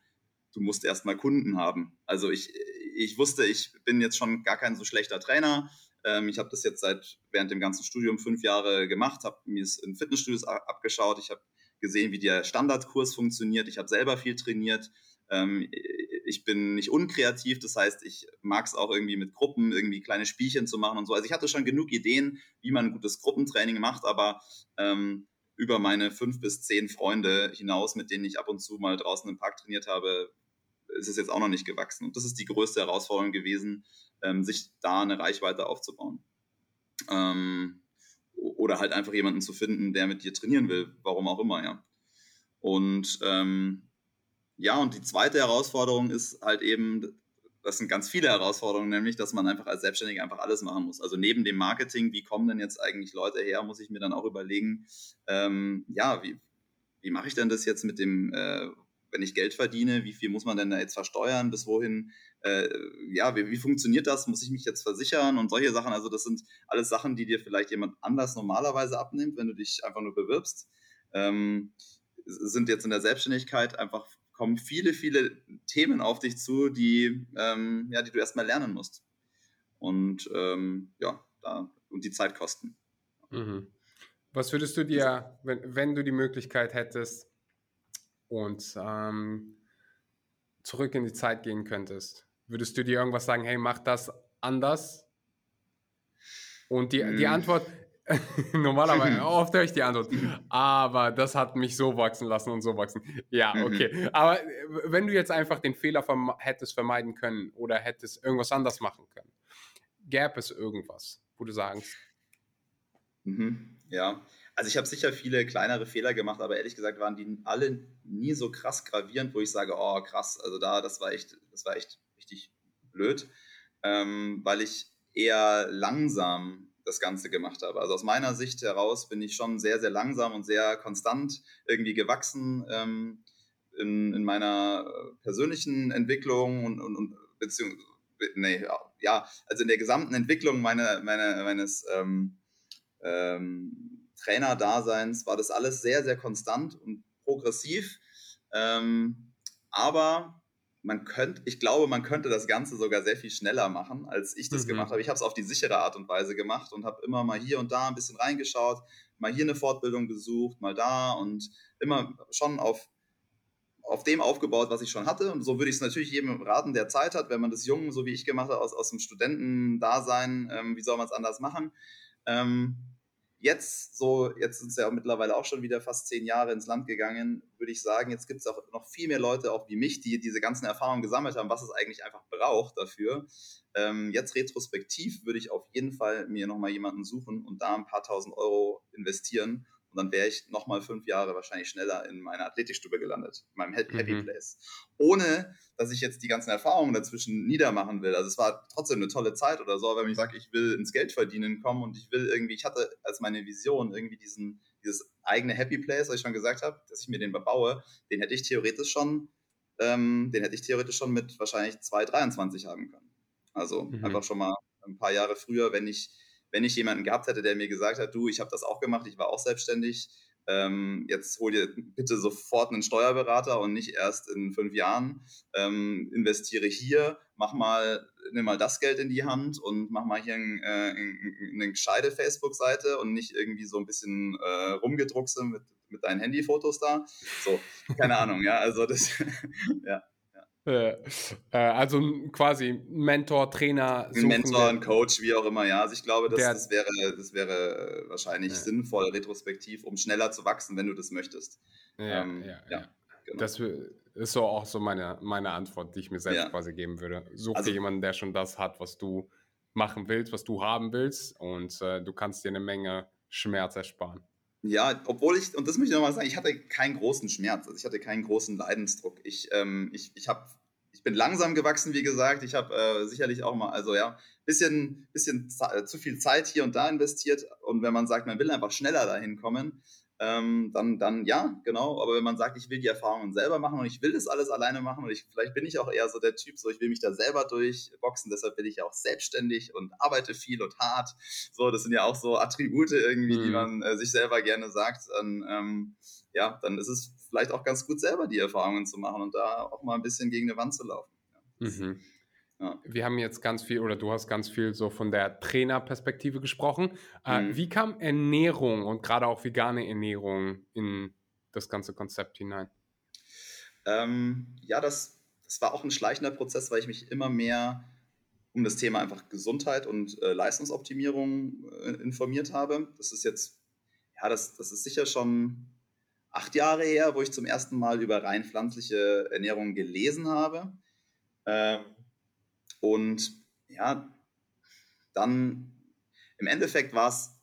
du musst erstmal Kunden haben. Also ich, ich wusste, ich bin jetzt schon gar kein so schlechter Trainer. Ähm, ich habe das jetzt seit während dem ganzen Studium fünf Jahre gemacht, habe mir es in Fitnessstudios abgeschaut. Ich habe gesehen, wie der Standardkurs funktioniert. Ich habe selber viel trainiert. Ähm, ich bin nicht unkreativ, das heißt, ich mag es auch irgendwie mit Gruppen irgendwie kleine Spielchen zu machen und so. Also ich hatte schon genug Ideen, wie man ein gutes Gruppentraining macht, aber ähm, über meine fünf bis zehn Freunde hinaus, mit denen ich ab und zu mal draußen im Park trainiert habe, ist es jetzt auch noch nicht gewachsen. Und das ist die größte Herausforderung gewesen, ähm, sich da eine Reichweite aufzubauen. Ähm, oder halt einfach jemanden zu finden, der mit dir trainieren will, warum auch immer, ja. Und ähm, ja, und die zweite Herausforderung ist halt eben, das sind ganz viele Herausforderungen, nämlich, dass man einfach als Selbstständiger einfach alles machen muss. Also neben dem Marketing, wie kommen denn jetzt eigentlich Leute her, muss ich mir dann auch überlegen, ähm, ja, wie, wie mache ich denn das jetzt mit dem, äh, wenn ich Geld verdiene, wie viel muss man denn da jetzt versteuern, bis wohin, äh, ja, wie, wie funktioniert das, muss ich mich jetzt versichern und solche Sachen, also das sind alles Sachen, die dir vielleicht jemand anders normalerweise abnimmt, wenn du dich einfach nur bewirbst. Ähm, sind jetzt in der Selbstständigkeit einfach kommen viele, viele Themen auf dich zu, die, ähm, ja, die du erstmal lernen musst. Und ähm, ja, da, und die Zeit kosten. Mhm. Was würdest du dir, wenn, wenn du die Möglichkeit hättest und ähm, zurück in die Zeit gehen könntest, würdest du dir irgendwas sagen, hey, mach das anders? Und die, die hm. Antwort, [LAUGHS] Normalerweise, [LAUGHS] oft höre ich die Antwort. Aber das hat mich so wachsen lassen und so wachsen. Ja, mhm. okay. Aber äh, wenn du jetzt einfach den Fehler verme hättest vermeiden können oder hättest irgendwas anders machen können, gäbe es irgendwas, wo du sagst. Mhm. Ja, also ich habe sicher viele kleinere Fehler gemacht, aber ehrlich gesagt waren die alle nie so krass gravierend, wo ich sage, oh krass, also da, das war echt, das war echt richtig blöd, ähm, weil ich eher langsam das Ganze gemacht habe. Also aus meiner Sicht heraus bin ich schon sehr, sehr langsam und sehr konstant irgendwie gewachsen ähm, in, in meiner persönlichen Entwicklung und, und, und beziehungsweise, nee, ja, also in der gesamten Entwicklung meine, meine, meines ähm, ähm, Trainerdaseins war das alles sehr, sehr konstant und progressiv. Ähm, aber man könnte, ich glaube, man könnte das Ganze sogar sehr viel schneller machen, als ich das mhm. gemacht habe. Ich habe es auf die sichere Art und Weise gemacht und habe immer mal hier und da ein bisschen reingeschaut, mal hier eine Fortbildung besucht, mal da und immer schon auf, auf dem aufgebaut, was ich schon hatte. Und so würde ich es natürlich jedem raten, der Zeit hat, wenn man das jung, so wie ich gemacht habe, aus, aus dem Studentendasein, ähm, wie soll man es anders machen? Ähm, jetzt so, jetzt sind es ja mittlerweile auch schon wieder fast zehn Jahre ins Land gegangen, würde ich sagen, jetzt gibt es auch noch viel mehr Leute, auch wie mich, die diese ganzen Erfahrungen gesammelt haben, was es eigentlich einfach braucht dafür. Ähm, jetzt retrospektiv würde ich auf jeden Fall mir nochmal jemanden suchen und da ein paar tausend Euro investieren und dann wäre ich nochmal fünf Jahre wahrscheinlich schneller in meiner Athletikstube gelandet, in meinem Happy mhm. Place. Ohne, dass ich jetzt die ganzen Erfahrungen dazwischen niedermachen will. Also es war trotzdem eine tolle Zeit oder so, wenn ich sage, ich will ins Geld verdienen kommen und ich will irgendwie, ich hatte als meine Vision irgendwie diesen, dieses eigene Happy Place, was ich schon gesagt habe, dass ich mir den bebaue, den hätte ich theoretisch schon, ähm, den hätte ich theoretisch schon mit wahrscheinlich 2,23 haben können. Also mhm. einfach schon mal ein paar Jahre früher, wenn ich wenn ich jemanden gehabt hätte, der mir gesagt hat, du, ich habe das auch gemacht, ich war auch selbstständig, ähm, jetzt hol dir bitte sofort einen Steuerberater und nicht erst in fünf Jahren. Ähm, investiere hier, mach mal, nimm mal das Geld in die Hand und mach mal hier ein, äh, eine gescheite Facebook-Seite und nicht irgendwie so ein bisschen äh, rumgedruckse mit, mit deinen Handyfotos da. So, keine Ahnung, ja, also das, [LAUGHS] ja. Äh, also quasi Mentor, Trainer. Ein Mentor, ein Coach, wie auch immer, ja. Also ich glaube, das, das wäre, das wäre wahrscheinlich ja. sinnvoll, retrospektiv, um schneller zu wachsen, wenn du das möchtest. Ja, ähm, ja, ja. Genau. Das ist so auch so meine, meine Antwort, die ich mir selbst quasi geben würde. Such also, dir jemanden, der schon das hat, was du machen willst, was du haben willst und äh, du kannst dir eine Menge Schmerz ersparen. Ja, obwohl ich, und das möchte ich nochmal sagen, ich hatte keinen großen Schmerz, also ich hatte keinen großen Leidensdruck. Ich, ähm, ich, ich, hab, ich bin langsam gewachsen, wie gesagt. Ich habe äh, sicherlich auch mal, also ja, bisschen, bisschen zu viel Zeit hier und da investiert. Und wenn man sagt, man will einfach schneller dahin kommen, ähm, dann, dann ja, genau. Aber wenn man sagt, ich will die Erfahrungen selber machen und ich will das alles alleine machen und ich, vielleicht bin ich auch eher so der Typ, so ich will mich da selber durchboxen, deshalb bin ich ja auch selbstständig und arbeite viel und hart. So, das sind ja auch so Attribute irgendwie, mhm. die man äh, sich selber gerne sagt. Dann, ähm, ja, dann ist es vielleicht auch ganz gut, selber die Erfahrungen zu machen und da auch mal ein bisschen gegen eine Wand zu laufen. Ja. Mhm. Ja. Wir haben jetzt ganz viel, oder du hast ganz viel so von der Trainerperspektive gesprochen. Äh, mhm. wie kam Ernährung und gerade auch vegane Ernährung in das ganze Konzept hinein? Ähm, ja, das, das war auch ein schleichender Prozess, weil ich mich immer mehr um das Thema einfach Gesundheit und äh, Leistungsoptimierung äh, informiert habe. Das ist jetzt, ja, das, das ist sicher schon acht Jahre her, wo ich zum ersten Mal über rein pflanzliche Ernährung gelesen habe. Ähm, und ja, dann im Endeffekt war es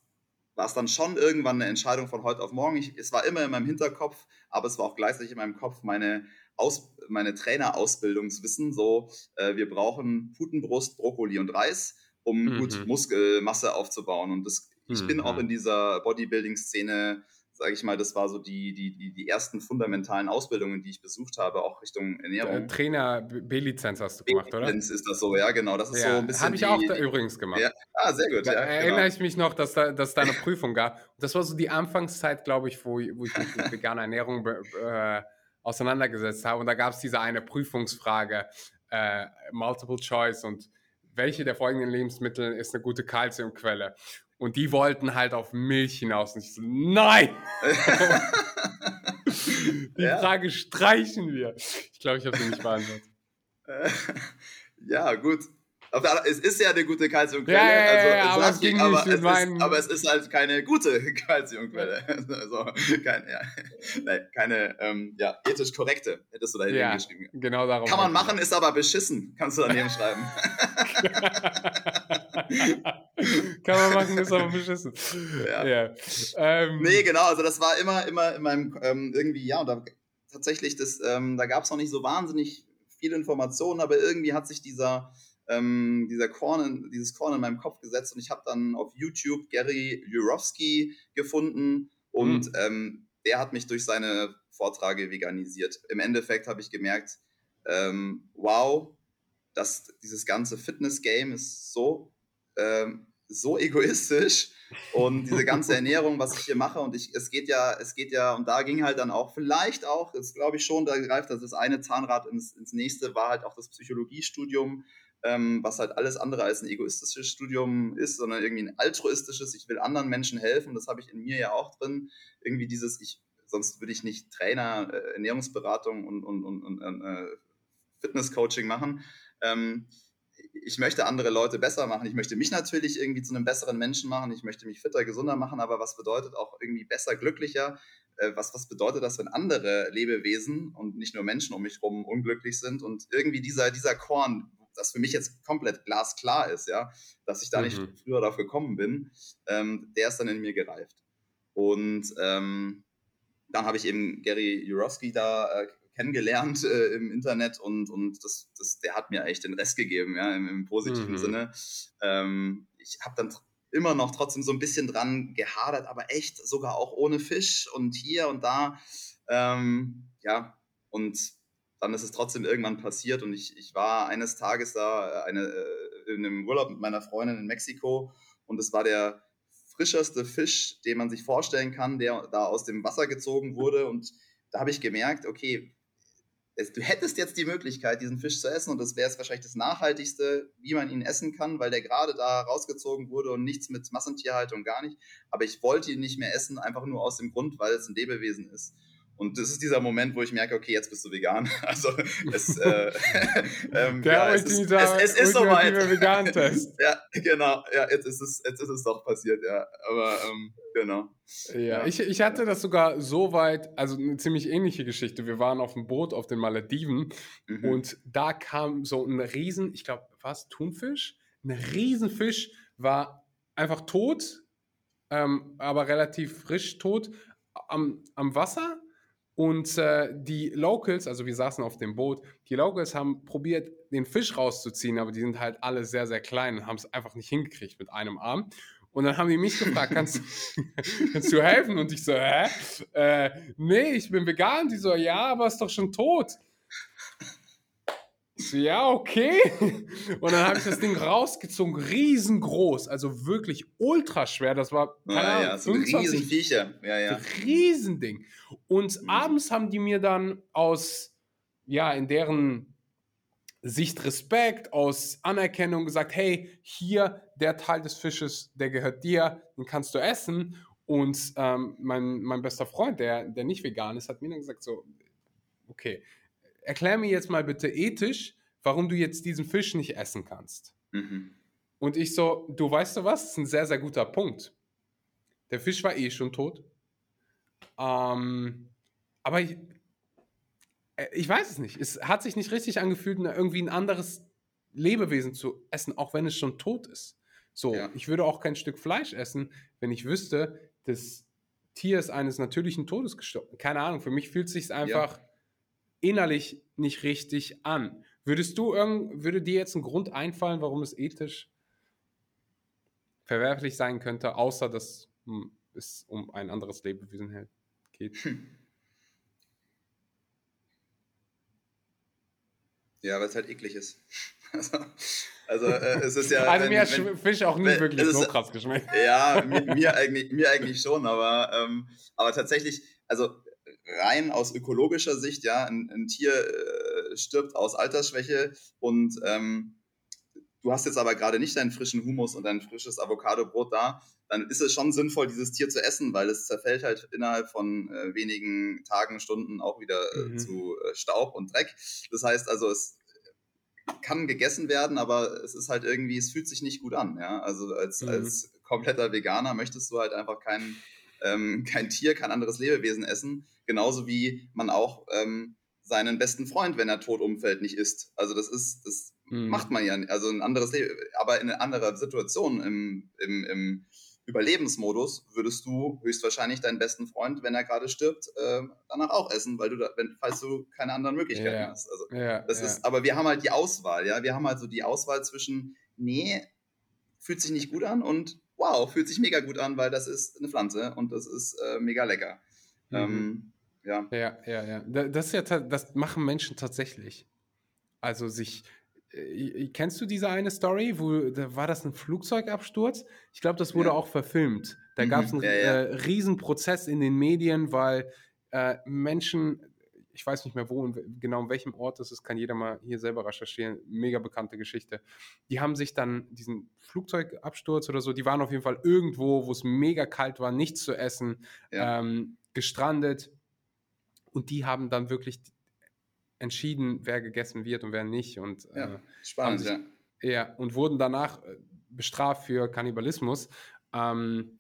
war es dann schon irgendwann eine Entscheidung von heute auf morgen. Ich, es war immer in meinem Hinterkopf, aber es war auch gleichzeitig in meinem Kopf meine, Aus, meine Trainerausbildungswissen. So, äh, wir brauchen Putenbrust, Brokkoli und Reis, um mhm. gut Muskelmasse aufzubauen. Und das, ich mhm. bin auch in dieser Bodybuilding-Szene sage ich mal, das war so die, die, die, die ersten fundamentalen Ausbildungen, die ich besucht habe, auch Richtung Ernährung. Trainer B-Lizenz hast du gemacht, oder? B-Lizenz ist das so, ja, genau. Das ist ja, so ein bisschen. Habe ich auch da übrigens gemacht. Ja. Ah, sehr gut. Da ja, erinnere genau. ich mich noch, dass da, dass da eine Prüfung gab. Das war so die Anfangszeit, glaube ich, wo, wo ich mich mit veganer Ernährung äh, auseinandergesetzt habe. Und da gab es diese eine Prüfungsfrage, äh, Multiple Choice und welche der folgenden Lebensmittel ist eine gute Kalziumquelle? Und die wollten halt auf Milch hinaus. Und ich so, nein! [LAUGHS] die ja. Frage streichen wir. Ich glaube, ich habe sie nicht beantwortet. [LAUGHS] ja, gut. Es ist ja eine gute Kalziumquelle. Ja, ja, also, ja, aber, es ging aber, nicht es ist, aber es ist halt keine gute [LAUGHS] Kalziumquelle. Also kein, ja, keine ähm, ja, ethisch korrekte, hättest du da ja, geschrieben. Genau darum. Kann man machen, ist aber beschissen, kannst du daneben schreiben. [LAUGHS] Kann man machen, ist aber beschissen. Ja. ja. Ähm, nee, genau, also das war immer, immer in meinem ähm, irgendwie, ja, und da tatsächlich, das, ähm, da gab es noch nicht so wahnsinnig viele Informationen, aber irgendwie hat sich dieser ähm, dieser Korn in, dieses Korn in meinem Kopf gesetzt und ich habe dann auf YouTube Gary Jurowski gefunden und mhm. ähm, der hat mich durch seine Vorträge veganisiert. Im Endeffekt habe ich gemerkt, ähm, wow, dass dieses ganze Fitness-Game ist so ähm, so egoistisch und diese ganze [LAUGHS] Ernährung, was ich hier mache und ich, es geht ja, es geht ja, und da ging halt dann auch vielleicht auch, das glaube ich schon, da greift das, das eine Zahnrad ins, ins nächste, war halt auch das Psychologiestudium, ähm, was halt alles andere als ein egoistisches Studium ist, sondern irgendwie ein altruistisches, ich will anderen Menschen helfen, das habe ich in mir ja auch drin, irgendwie dieses, ich, sonst würde ich nicht Trainer, äh, Ernährungsberatung und, und, und, und äh, Fitnesscoaching machen. Ähm, ich möchte andere Leute besser machen. Ich möchte mich natürlich irgendwie zu einem besseren Menschen machen. Ich möchte mich fitter, gesunder machen. Aber was bedeutet auch irgendwie besser, glücklicher? Äh, was, was bedeutet das, wenn andere Lebewesen und nicht nur Menschen um mich herum unglücklich sind? Und irgendwie dieser, dieser Korn, das für mich jetzt komplett glasklar ist, ja, dass ich da mhm. nicht früher darauf gekommen bin, ähm, der ist dann in mir gereift. Und ähm, dann habe ich eben Gary Jurowski da äh, kennengelernt äh, im Internet und, und das, das, der hat mir eigentlich den Rest gegeben, ja, im, im positiven mhm. Sinne. Ähm, ich habe dann immer noch trotzdem so ein bisschen dran gehadert, aber echt sogar auch ohne Fisch und hier und da. Ähm, ja, und dann ist es trotzdem irgendwann passiert und ich, ich war eines Tages da äh, eine, äh, in einem Urlaub mit meiner Freundin in Mexiko und es war der frischerste Fisch, den man sich vorstellen kann, der da aus dem Wasser gezogen wurde und da habe ich gemerkt, okay, es, du hättest jetzt die Möglichkeit, diesen Fisch zu essen und das wäre es wahrscheinlich das Nachhaltigste, wie man ihn essen kann, weil der gerade da rausgezogen wurde und nichts mit Massentierhaltung gar nicht. Aber ich wollte ihn nicht mehr essen, einfach nur aus dem Grund, weil es ein Lebewesen ist. Und das ist dieser Moment, wo ich merke, okay, jetzt bist du vegan. [LAUGHS] Also es, äh, [LAUGHS] ähm, Der ja, es, ist, es, es ist soweit. Vegan-Test. [LAUGHS] ja, genau. Ja, jetzt ist es, jetzt ist es doch passiert, ja. Aber ähm, genau. Ja, ja, Ich, ich hatte das sogar so weit, also eine ziemlich ähnliche Geschichte. Wir waren auf dem Boot auf den Malediven mhm. und da kam so ein Riesen, ich glaube, was, Thunfisch? Ein Riesenfisch war einfach tot, ähm, aber relativ frisch tot am, am Wasser und äh, die Locals, also wir saßen auf dem Boot, die Locals haben probiert, den Fisch rauszuziehen, aber die sind halt alle sehr, sehr klein und haben es einfach nicht hingekriegt mit einem Arm. Und dann haben die mich gefragt, kannst, [LAUGHS] kannst du helfen? Und ich so, hä? Äh, nee, ich bin vegan. Die so, ja, aber ist doch schon tot. Ja, okay. Und dann habe ich das Ding rausgezogen, riesengroß, also wirklich ultra schwer. Das war keine ah, Ahnung, ja, so 25, Riesenviecher. Ja, ja. Riesending. Und mhm. abends haben die mir dann aus, ja, in deren Sicht Respekt, aus Anerkennung gesagt, hey, hier der Teil des Fisches, der gehört dir, den kannst du essen. Und ähm, mein, mein bester Freund, der, der nicht vegan ist, hat mir dann gesagt, so, okay, erklär mir jetzt mal bitte ethisch, warum du jetzt diesen Fisch nicht essen kannst. Mhm. Und ich so, du weißt du was, das ist ein sehr, sehr guter Punkt. Der Fisch war eh schon tot. Ähm, aber ich, äh, ich weiß es nicht. Es hat sich nicht richtig angefühlt, irgendwie ein anderes Lebewesen zu essen, auch wenn es schon tot ist. So, ja. ich würde auch kein Stück Fleisch essen, wenn ich wüsste, das Tier ist eines natürlichen Todes gestorben. Keine Ahnung, für mich fühlt es sich einfach ja innerlich nicht richtig an. Würdest du irgend, würde dir jetzt ein Grund einfallen, warum es ethisch verwerflich sein könnte, außer dass es um ein anderes Lebewesen geht? Hm. Ja, weil es halt eklig ist. [LAUGHS] Also, also äh, es ist ja. [LAUGHS] Also wenn, mir hat wenn, Fisch auch nie wirklich so krass geschmeckt. Ja, mir, mir, eigentlich, mir eigentlich schon, aber, ähm, aber tatsächlich, also rein aus ökologischer Sicht, ja, ein, ein Tier äh, stirbt aus Altersschwäche und ähm, du hast jetzt aber gerade nicht deinen frischen Humus und dein frisches Avocado-Brot da, dann ist es schon sinnvoll, dieses Tier zu essen, weil es zerfällt halt innerhalb von äh, wenigen Tagen, Stunden auch wieder äh, mhm. zu äh, Staub und Dreck. Das heißt also, es kann gegessen werden, aber es ist halt irgendwie, es fühlt sich nicht gut an. Ja? Also als, mhm. als kompletter Veganer möchtest du halt einfach kein, ähm, kein Tier, kein anderes Lebewesen essen. Genauso wie man auch ähm, seinen besten Freund, wenn er tot umfällt, nicht isst. Also das ist, das mhm. macht man ja, also ein anderes Leben, aber in einer anderen Situation im, im, im Überlebensmodus würdest du höchstwahrscheinlich deinen besten Freund, wenn er gerade stirbt, äh, danach auch essen, weil du da, wenn, falls du keine anderen Möglichkeiten yeah. hast. Also yeah, das yeah. ist, aber wir haben halt die Auswahl, ja. Wir haben halt so die Auswahl zwischen, nee, fühlt sich nicht gut an und wow, fühlt sich mega gut an, weil das ist eine Pflanze und das ist äh, mega lecker. Mhm. Ähm, ja. Ja, ja, ja. Das, ist ja, das machen Menschen tatsächlich. Also sich äh, kennst du diese eine Story, wo da war das ein Flugzeugabsturz? Ich glaube, das wurde ja. auch verfilmt. Da mhm, gab es einen ja, ja. Äh, Riesenprozess in den Medien, weil äh, Menschen, ich weiß nicht mehr wo und genau in welchem Ort das ist, kann jeder mal hier selber recherchieren. Mega bekannte Geschichte. Die haben sich dann diesen Flugzeugabsturz oder so, die waren auf jeden Fall irgendwo, wo es mega kalt war, nichts zu essen, ähm, gestrandet. Und die haben dann wirklich entschieden, wer gegessen wird und wer nicht. Und, ja, äh, spannend, sich, ja. ja. Und wurden danach äh, bestraft für Kannibalismus. Ähm,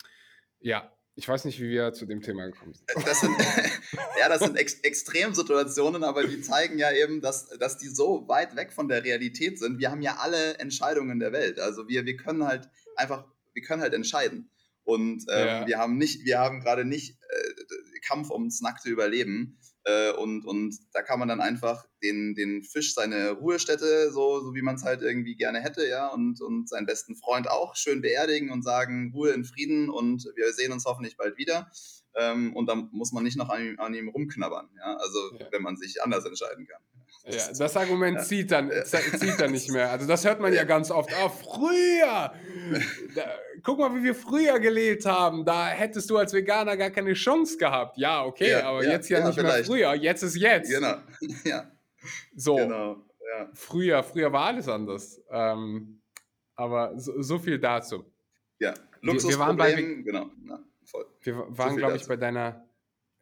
ja, ich weiß nicht, wie wir zu dem Thema gekommen sind. Das sind [LAUGHS] [LAUGHS] ja, das sind Ex Extremsituationen, aber die zeigen ja eben, dass, dass die so weit weg von der Realität sind. Wir haben ja alle Entscheidungen der Welt. Also wir, wir können halt einfach, wir können halt entscheiden. Und ähm, ja. wir haben nicht, wir haben gerade nicht äh, Kampf ums nackte Überleben, äh, und, und da kann man dann einfach den, den Fisch seine Ruhestätte, so, so wie man es halt irgendwie gerne hätte, ja, und, und seinen besten Freund auch schön beerdigen und sagen, Ruhe in Frieden und wir sehen uns hoffentlich bald wieder. Ähm, und dann muss man nicht noch an ihm, an ihm rumknabbern, ja, also ja. wenn man sich anders entscheiden kann. Ja, das Argument ja. zieht, dann, [LAUGHS] zieht dann nicht mehr. Also das hört man ja ganz oft. Ah, früher! Da, [LAUGHS] guck mal, wie wir früher gelebt haben. Da hättest du als Veganer gar keine Chance gehabt. Ja, okay, ja, aber jetzt ja, nicht vielleicht. mehr früher. Jetzt ist jetzt. Genau. [LAUGHS] Ja. So. Genau. Früher, früher war alles anders. Ähm, aber so, so, viel dazu. Ja, Luxusproblem, wir, waren bei, genau. Na, voll. Wir waren, so glaube ich, bei deiner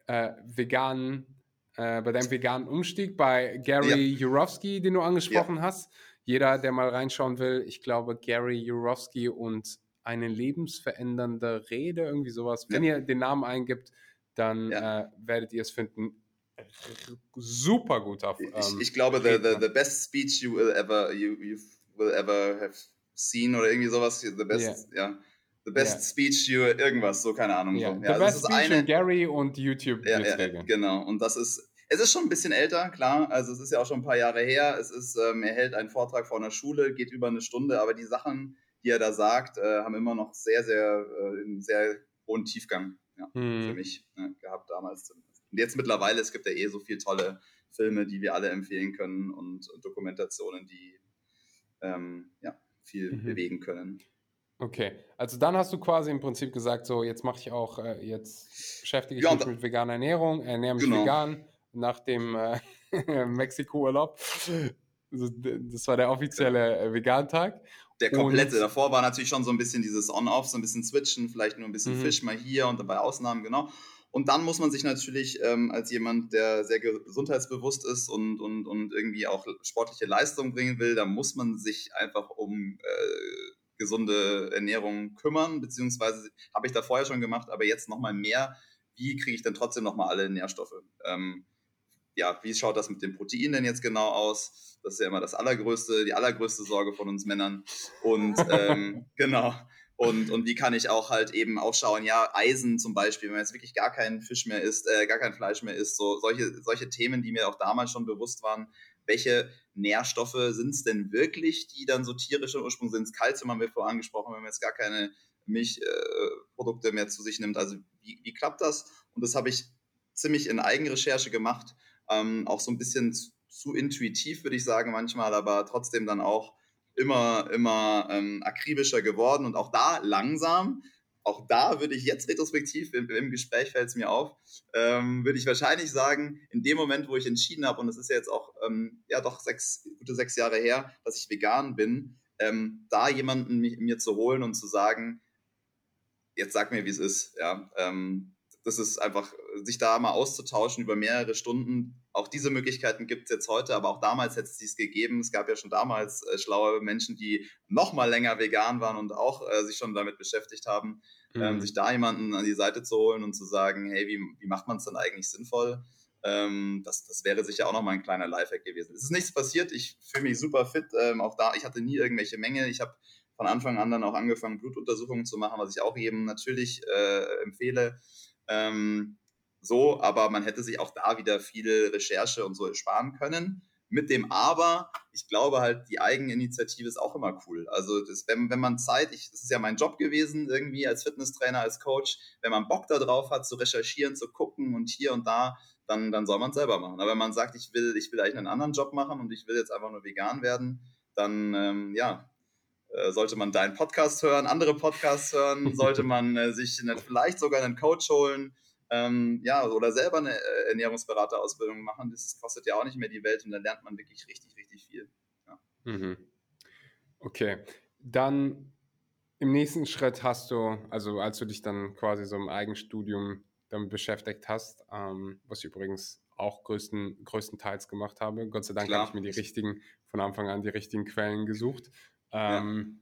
äh, veganen äh, bei deinem veganen Umstieg, bei Gary ja. Jurowski, den du angesprochen ja. hast. Jeder, der mal reinschauen will, ich glaube, Gary Jurowski und eine lebensverändernde Rede, irgendwie sowas. Wenn ja. ihr den Namen eingibt, dann äh, werdet ihr es finden. Super gut auf. Ähm, ich, ich, glaube, the, the, the best speech you will ever you, you will ever have seen oder irgendwie sowas. The best, ja. The best yeah. speech you, irgendwas, so keine Ahnung. Yeah. So. Ja, The best speech eine, Gary und YouTube. Ja, ja, genau. Und das ist, es ist schon ein bisschen älter, klar. Also es ist ja auch schon ein paar Jahre her. Es ist, ähm, er hält einen Vortrag vor einer Schule, geht über eine Stunde, aber die Sachen, die er da sagt, äh, haben immer noch sehr, sehr, äh, einen sehr hohen Tiefgang ja, hm. für mich ne, gehabt damals. Und jetzt mittlerweile, es gibt ja eh so viele tolle Filme, die wir alle empfehlen können und, und Dokumentationen, die ähm, ja, viel mhm. bewegen können. Okay, also dann hast du quasi im Prinzip gesagt, so jetzt mache ich auch, äh, jetzt beschäftige ich ja, mich mit veganer Ernährung, ernähre mich genau. vegan nach dem äh, [LAUGHS] Mexiko-Urlaub. Das war der offizielle äh, Vegan-Tag. Der komplette. Und, Davor war natürlich schon so ein bisschen dieses On-Off, so ein bisschen Switchen, vielleicht nur ein bisschen mhm. Fisch mal hier und bei Ausnahmen, genau. Und dann muss man sich natürlich ähm, als jemand, der sehr gesundheitsbewusst ist und, und, und irgendwie auch sportliche Leistung bringen will, da muss man sich einfach um äh, gesunde Ernährung kümmern, beziehungsweise habe ich da vorher schon gemacht, aber jetzt nochmal mehr. Wie kriege ich denn trotzdem nochmal alle Nährstoffe? Ähm, ja, wie schaut das mit den Proteinen denn jetzt genau aus? Das ist ja immer das allergrößte, die allergrößte Sorge von uns Männern. Und [LAUGHS] ähm, genau. Und, und wie kann ich auch halt eben auch schauen, ja, Eisen zum Beispiel, wenn man jetzt wirklich gar keinen Fisch mehr isst, äh, gar kein Fleisch mehr isst, so solche, solche Themen, die mir auch damals schon bewusst waren, welche Nährstoffe sind es denn wirklich, die dann so tierischer Ursprung sind? Kalzium haben wir vorher angesprochen, wenn man jetzt gar keine Milchprodukte äh, mehr zu sich nimmt. Also wie, wie klappt das? Und das habe ich ziemlich in Eigenrecherche gemacht, ähm, auch so ein bisschen zu, intuitiv, würde ich sagen manchmal, aber trotzdem dann auch immer, immer ähm, akribischer geworden und auch da langsam auch da würde ich jetzt retrospektiv, im, im Gespräch fällt es mir auf, ähm, würde ich wahrscheinlich sagen, in dem Moment, wo ich entschieden habe, und das ist ja jetzt auch ähm, ja doch sechs, gute sechs Jahre her, dass ich vegan bin, ähm, da jemanden mir, mir zu holen und zu sagen, jetzt sag mir, wie es ist. Ja, ähm, das ist einfach, sich da mal auszutauschen über mehrere Stunden. Auch diese Möglichkeiten gibt es jetzt heute, aber auch damals hätte es dies gegeben. Es gab ja schon damals äh, schlaue Menschen, die noch mal länger vegan waren und auch äh, sich schon damit beschäftigt haben, ähm, mhm. ähm, sich da jemanden an die Seite zu holen und zu sagen, hey, wie, wie macht man es denn eigentlich sinnvoll? Ähm, das, das wäre sicher auch noch mal ein kleiner Lifehack gewesen. Es ist nichts passiert. Ich fühle mich super fit. Ähm, auch da, ich hatte nie irgendwelche Mängel. Ich habe von Anfang an dann auch angefangen, Blutuntersuchungen zu machen, was ich auch jedem natürlich äh, empfehle. Ähm, so, aber man hätte sich auch da wieder viel Recherche und so sparen können. Mit dem Aber, ich glaube halt, die Eigeninitiative ist auch immer cool. Also das, wenn, wenn man Zeit, ich, das ist ja mein Job gewesen, irgendwie als Fitnesstrainer, als Coach, wenn man Bock darauf hat, zu recherchieren, zu gucken und hier und da, dann, dann soll man es selber machen. Aber wenn man sagt, ich will, ich will eigentlich einen anderen Job machen und ich will jetzt einfach nur vegan werden, dann ähm, ja, sollte man deinen Podcast hören, andere Podcasts hören, [LAUGHS] sollte man äh, sich eine, vielleicht sogar einen Coach holen, ähm, ja, oder selber eine äh, Ernährungsberaterausbildung machen. Das kostet ja auch nicht mehr die Welt und dann lernt man wirklich richtig, richtig viel. Ja. Mhm. Okay, dann im nächsten Schritt hast du, also als du dich dann quasi so im Eigenstudium damit beschäftigt hast, ähm, was ich übrigens auch größten, größtenteils gemacht habe. Gott sei Dank habe ich mir die richtigen, von Anfang an die richtigen Quellen gesucht. Ähm,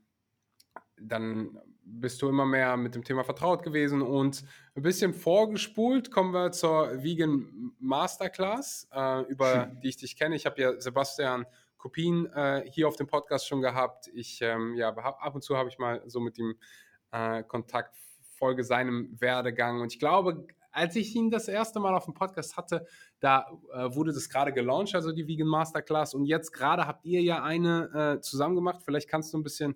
ja. Dann bist du immer mehr mit dem Thema vertraut gewesen und ein bisschen vorgespult kommen wir zur Vegan Masterclass, äh, über hm. die ich dich kenne. Ich habe ja Sebastian Kopien äh, hier auf dem Podcast schon gehabt. Ich, ähm, ja, ab und zu habe ich mal so mit ihm äh, Kontakt, folge seinem Werdegang und ich glaube, als ich ihn das erste Mal auf dem Podcast hatte, da äh, wurde das gerade gelauncht, also die Vegan Masterclass. Und jetzt gerade habt ihr ja eine äh, zusammen gemacht. Vielleicht kannst du ein bisschen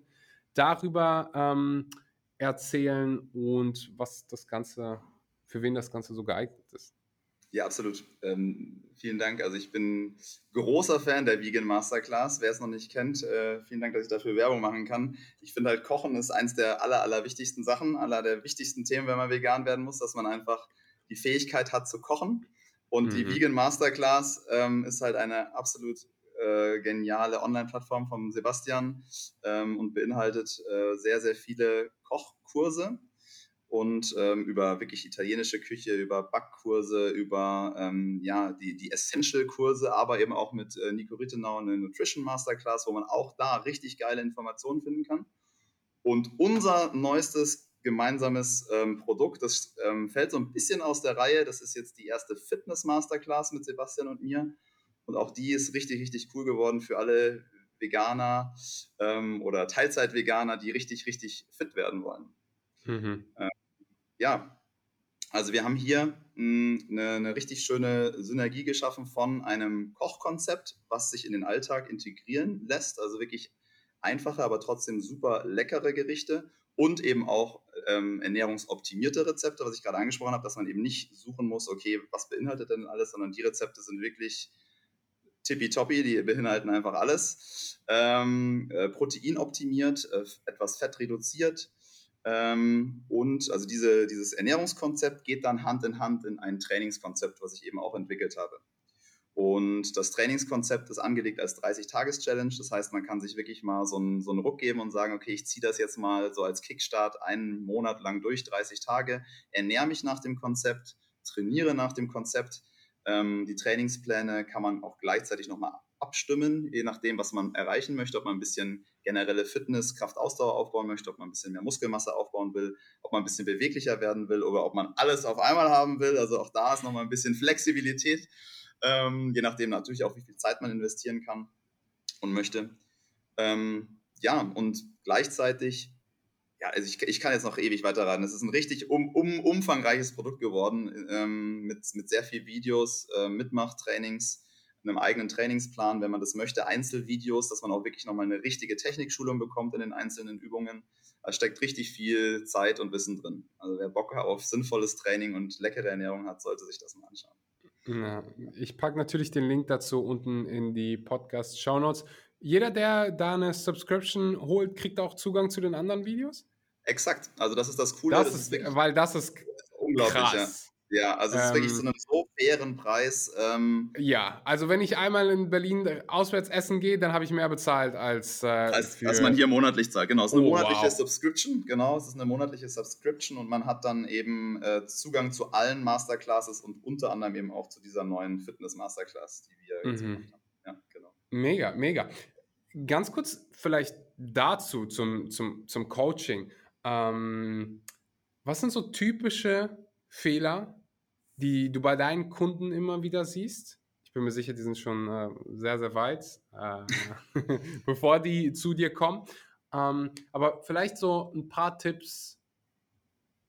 darüber ähm, erzählen und was das Ganze, für wen das Ganze so geeignet ist. Ja, absolut. Ähm, vielen Dank. Also ich bin großer Fan der Vegan Masterclass. Wer es noch nicht kennt, äh, vielen Dank, dass ich dafür Werbung machen kann. Ich finde halt, Kochen ist eins der aller, aller wichtigsten Sachen, aller der wichtigsten Themen, wenn man vegan werden muss, dass man einfach die Fähigkeit hat zu kochen. Und mhm. die Vegan Masterclass ähm, ist halt eine absolut äh, geniale Online-Plattform von Sebastian ähm, und beinhaltet äh, sehr, sehr viele Kochkurse und ähm, über wirklich italienische Küche, über Backkurse, über ähm, ja, die, die Essential-Kurse, aber eben auch mit äh, Nico Rittenau eine Nutrition Masterclass, wo man auch da richtig geile Informationen finden kann. Und unser neuestes gemeinsames ähm, Produkt. Das ähm, fällt so ein bisschen aus der Reihe. Das ist jetzt die erste Fitness Masterclass mit Sebastian und mir. Und auch die ist richtig, richtig cool geworden für alle Veganer ähm, oder Teilzeit-Veganer, die richtig, richtig fit werden wollen. Mhm. Ähm, ja, also wir haben hier mh, hm, eine, eine richtig schöne Synergie geschaffen von einem Kochkonzept, was sich in den Alltag integrieren lässt. Also wirklich einfache, aber trotzdem super leckere Gerichte und eben auch ähm, ernährungsoptimierte Rezepte, was ich gerade angesprochen habe, dass man eben nicht suchen muss, okay, was beinhaltet denn alles, sondern die Rezepte sind wirklich tippitoppi, die beinhalten einfach alles. Ähm, äh, proteinoptimiert, äh, etwas Fett reduziert. Ähm, und also diese, dieses Ernährungskonzept geht dann Hand in Hand in ein Trainingskonzept, was ich eben auch entwickelt habe. Und das Trainingskonzept ist angelegt als 30-Tages-Challenge. Das heißt, man kann sich wirklich mal so einen, so einen Ruck geben und sagen, okay, ich ziehe das jetzt mal so als Kickstart einen Monat lang durch, 30 Tage, ernähre mich nach dem Konzept, trainiere nach dem Konzept. Ähm, die Trainingspläne kann man auch gleichzeitig nochmal abstimmen, je nachdem, was man erreichen möchte, ob man ein bisschen generelle Fitness, Kraftausdauer aufbauen möchte, ob man ein bisschen mehr Muskelmasse aufbauen will, ob man ein bisschen beweglicher werden will oder ob man alles auf einmal haben will. Also auch da ist nochmal ein bisschen Flexibilität ähm, je nachdem natürlich auch, wie viel Zeit man investieren kann und möchte. Ähm, ja, und gleichzeitig, ja, also ich, ich kann jetzt noch ewig weiterraten. Es ist ein richtig um, um, umfangreiches Produkt geworden ähm, mit, mit sehr viel Videos, äh, Mitmachtrainings, einem eigenen Trainingsplan, wenn man das möchte, Einzelvideos, dass man auch wirklich nochmal eine richtige Technikschulung bekommt in den einzelnen Übungen. Da steckt richtig viel Zeit und Wissen drin. Also wer Bock auf sinnvolles Training und leckere Ernährung hat, sollte sich das mal anschauen. Ja, ich packe natürlich den Link dazu unten in die Podcast-Show Notes. Jeder, der da eine Subscription holt, kriegt auch Zugang zu den anderen Videos? Exakt. Also das ist das Coole. Das, das ist, ist weil das ist unglaublich. Krass. Ja, also es ähm, ist wirklich zu einem so fairen Preis. Ähm, ja, also wenn ich einmal in Berlin auswärts essen gehe, dann habe ich mehr bezahlt als, äh, als, als, man hier monatlich zahlt. Genau, es ist eine oh, monatliche wow. Subscription. Genau, es ist eine monatliche Subscription und man hat dann eben äh, Zugang zu allen Masterclasses und unter anderem eben auch zu dieser neuen Fitness Masterclass, die wir jetzt mhm. gemacht haben. Ja, genau. Mega, mega. Ganz kurz vielleicht dazu zum, zum, zum Coaching. Ähm, was sind so typische Fehler, die du bei deinen Kunden immer wieder siehst? Ich bin mir sicher, die sind schon äh, sehr, sehr weit, äh, [LAUGHS] bevor die zu dir kommen. Ähm, aber vielleicht so ein paar Tipps,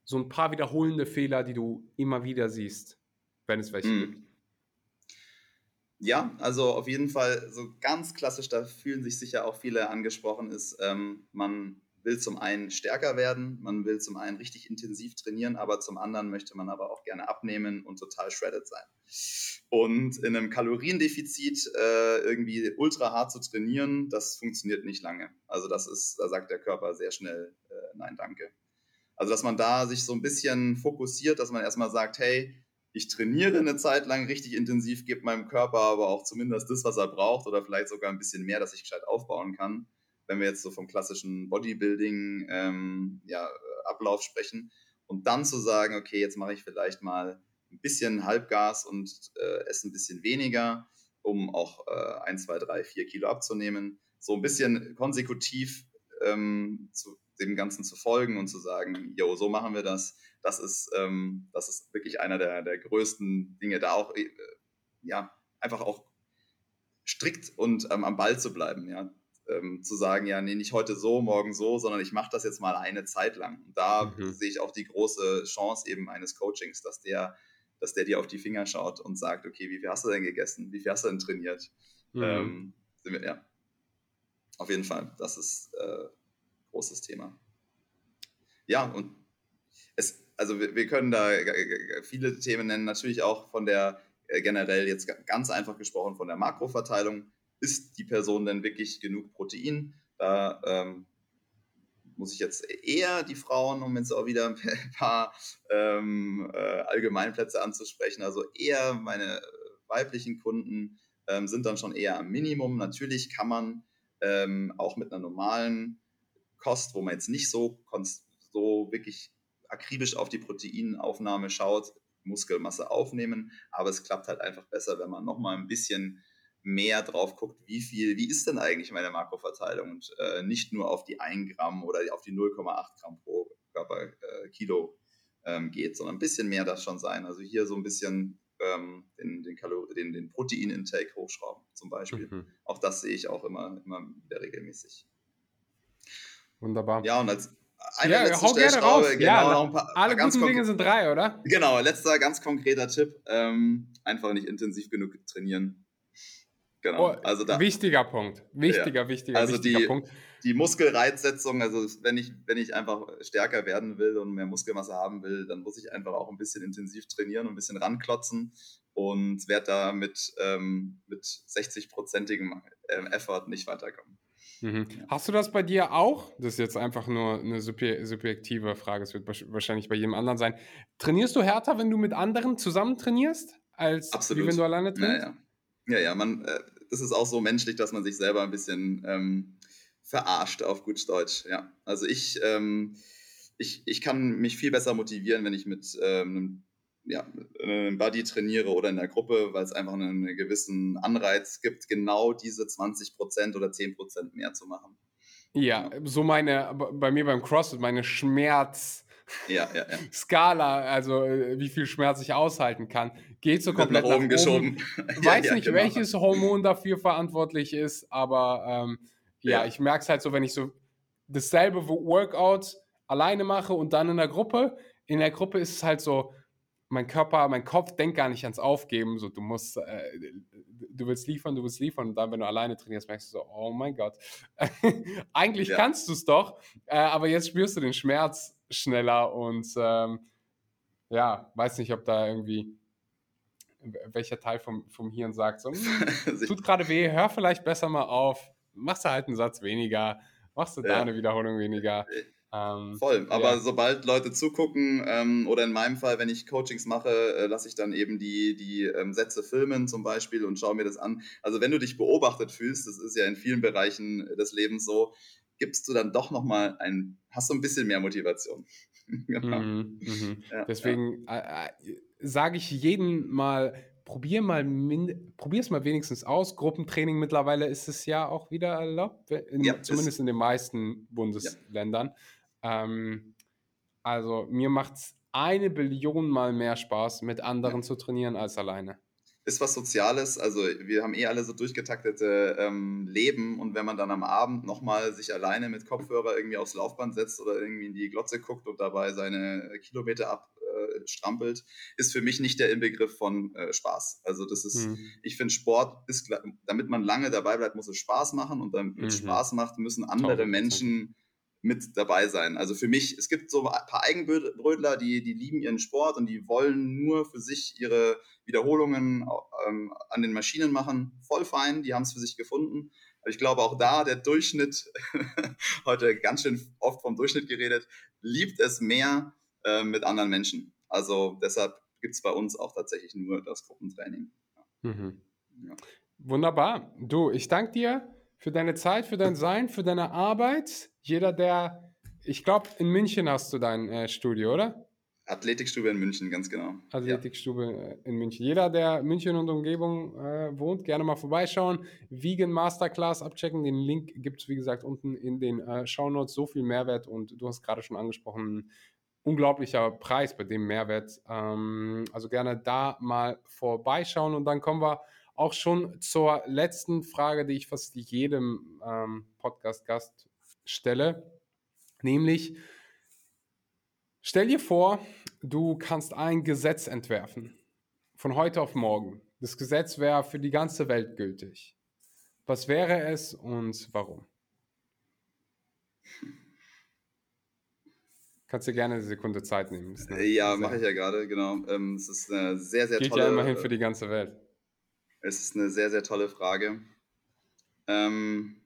so ein paar wiederholende Fehler, die du immer wieder siehst, wenn es welche mm. gibt. Ja, also auf jeden Fall so ganz klassisch, da fühlen sich sicher auch viele angesprochen, ist, ähm, man will zum einen stärker werden, man will zum einen richtig intensiv trainieren, aber zum anderen möchte man aber auch gerne abnehmen und total shredded sein. Und in einem Kaloriendefizit äh, irgendwie ultra hart zu trainieren, das funktioniert nicht lange. Also das ist, da sagt der Körper sehr schnell, äh, nein, danke. Also dass man da sich so ein bisschen fokussiert, dass man erstmal sagt, hey, ich trainiere eine Zeit lang richtig intensiv, gebe meinem Körper aber auch zumindest das, was er braucht oder vielleicht sogar ein bisschen mehr, dass ich gescheit aufbauen kann. Wenn wir jetzt so vom klassischen Bodybuilding ähm, ja, Ablauf sprechen und dann zu sagen, okay, jetzt mache ich vielleicht mal ein bisschen Halbgas und äh, esse ein bisschen weniger, um auch äh, 1, 2, 3, 4 Kilo abzunehmen. So ein bisschen konsekutiv ähm, zu, dem Ganzen zu folgen und zu sagen, jo, so machen wir das. Das ist, ähm, das ist wirklich einer der, der größten Dinge, da auch, äh, ja, einfach auch strikt und ähm, am Ball zu bleiben, ja. Ähm, zu sagen, ja, nee, nicht heute so, morgen so, sondern ich mache das jetzt mal eine Zeit lang. Und da mhm. sehe ich auch die große Chance eben eines Coachings, dass der, dass der dir auf die Finger schaut und sagt, okay, wie viel hast du denn gegessen? Wie viel hast du denn trainiert? Mhm. Ähm, wir, ja, auf jeden Fall, das ist äh, großes Thema. Ja, und es, also wir, wir können da viele Themen nennen, natürlich auch von der äh, generell jetzt ganz einfach gesprochen von der Makroverteilung. Ist die Person denn wirklich genug Protein? Da ähm, muss ich jetzt eher die Frauen, um jetzt auch wieder ein paar ähm, äh, Allgemeinplätze anzusprechen, also eher meine weiblichen Kunden ähm, sind dann schon eher am Minimum. Natürlich kann man ähm, auch mit einer normalen Kost, wo man jetzt nicht so, so wirklich akribisch auf die Proteinaufnahme schaut, Muskelmasse aufnehmen, aber es klappt halt einfach besser, wenn man nochmal ein bisschen mehr drauf guckt, wie viel, wie ist denn eigentlich meine Makroverteilung und äh, nicht nur auf die 1 Gramm oder auf die 0,8 Gramm pro Körperkilo äh, ähm, geht, sondern ein bisschen mehr darf schon sein. Also hier so ein bisschen ähm, den, den, den, den Protein-Intake hochschrauben zum Beispiel. Mhm. Auch das sehe ich auch immer, immer wieder regelmäßig. Wunderbar. Ja, und als eine ja, letzte hau gerne raus. Genau, ja, noch ein paar, alle paar guten Dinge sind drei, oder? Genau, letzter ganz konkreter Tipp. Ähm, einfach nicht intensiv genug trainieren. Genau. Oh, also da, wichtiger Punkt. Wichtiger, ja. wichtiger, also wichtiger die, Punkt. Die Muskelreizsetzung, also wenn ich, wenn ich einfach stärker werden will und mehr Muskelmasse haben will, dann muss ich einfach auch ein bisschen intensiv trainieren und ein bisschen ranklotzen und werde da mit, ähm, mit 60-prozentigem ähm, Effort nicht weiterkommen. Mhm. Hast du das bei dir auch? Das ist jetzt einfach nur eine subjektive Frage, es wird wahrscheinlich bei jedem anderen sein. Trainierst du härter, wenn du mit anderen zusammen trainierst, als Absolut. wie wenn du alleine trainierst? Ja, ja. ja, ja man, äh, das ist auch so menschlich, dass man sich selber ein bisschen ähm, verarscht auf gut Deutsch. Ja. Also ich, ähm, ich, ich kann mich viel besser motivieren, wenn ich mit ähm, einem ja, einem Buddy trainiere oder in der Gruppe, weil es einfach einen, gewissen Anreiz gibt, genau diese 20% oder 10% mehr zu machen. Ja, ja, so meine, bei mir beim CrossFit, meine Schmerz. Ja, ja, ja. Skala, also äh, wie viel Schmerz ich aushalten kann, geht so komplett nach oben, nach oben. [LAUGHS] geschoben. Weiß nicht, genau. welches Hormon dafür verantwortlich ist, aber ähm, ja, ich merke es halt so, wenn ich so dasselbe Workout alleine mache und dann in der Gruppe. In der Gruppe ist es halt so, mein Körper, mein Kopf denkt gar nicht ans Aufgeben. So, du musst, äh, du willst liefern, du willst liefern. Und dann, wenn du alleine trainierst, merkst du so, oh mein Gott. [LAUGHS] Eigentlich ja. kannst du es doch, äh, aber jetzt spürst du den Schmerz schneller und ähm, ja, weiß nicht, ob da irgendwie welcher Teil vom, vom Hirn sagt, so, hm, [LAUGHS] tut gerade weh, hör vielleicht besser mal auf, machst du halt einen Satz weniger, machst du ja. da eine Wiederholung weniger. Äh, ähm, Voll, aber ja. sobald Leute zugucken ähm, oder in meinem Fall, wenn ich Coachings mache, äh, lasse ich dann eben die, die ähm, Sätze filmen zum Beispiel und schaue mir das an. Also wenn du dich beobachtet fühlst, das ist ja in vielen Bereichen des Lebens so, gibst du dann doch nochmal ein, hast du ein bisschen mehr Motivation. [LAUGHS] genau. mhm, mh. ja, Deswegen ja. äh, äh, sage ich jedem mal, probier mal, probier es mal wenigstens aus. Gruppentraining mittlerweile ist es ja auch wieder erlaubt, in, ja, zumindest in den meisten Bundesländern. Ähm, also mir macht es eine Billion Mal mehr Spaß, mit anderen zu trainieren als alleine ist was Soziales. Also wir haben eh alle so durchgetaktete ähm, Leben und wenn man dann am Abend nochmal sich alleine mit Kopfhörer irgendwie aufs Laufband setzt oder irgendwie in die Glotze guckt und dabei seine Kilometer abstrampelt, äh, ist für mich nicht der Inbegriff von äh, Spaß. Also das ist, mhm. ich finde Sport ist, damit man lange dabei bleibt, muss es Spaß machen und damit mhm. es Spaß macht, müssen andere Menschen mit dabei sein. Also für mich, es gibt so ein paar Eigenbrötler, die, die lieben ihren Sport und die wollen nur für sich ihre Wiederholungen ähm, an den Maschinen machen. Voll fein, die haben es für sich gefunden. Aber ich glaube auch da, der Durchschnitt, [LAUGHS] heute ganz schön oft vom Durchschnitt geredet, liebt es mehr äh, mit anderen Menschen. Also deshalb gibt es bei uns auch tatsächlich nur das Gruppentraining. Mhm. Ja. Wunderbar. Du, ich danke dir für deine Zeit, für dein Sein, für deine Arbeit. Jeder, der, ich glaube, in München hast du dein äh, Studio, oder? Athletikstube in München, ganz genau. Athletikstube ja. Äh, in München. Jeder, der München und Umgebung äh, wohnt, gerne mal vorbeischauen. Vegan Masterclass abchecken. Den Link gibt es, wie gesagt, unten in den äh, Shownotes. So viel Mehrwert und du hast gerade schon angesprochen, unglaublicher Preis bei dem Mehrwert. Ähm, also gerne da mal vorbeischauen und dann kommen wir auch schon zur letzten Frage, die ich fast jedem ähm, Podcast-Gast stelle, nämlich stell dir vor, du kannst ein Gesetz entwerfen von heute auf morgen. Das Gesetz wäre für die ganze Welt gültig. Was wäre es und warum? Kannst dir gerne eine Sekunde Zeit nehmen. Ja, mache ich ja gerade, genau. Ähm, es ist eine sehr, sehr Geht tolle. Geht ja immerhin für die ganze Welt. Es ist eine sehr, sehr tolle Frage. Ähm,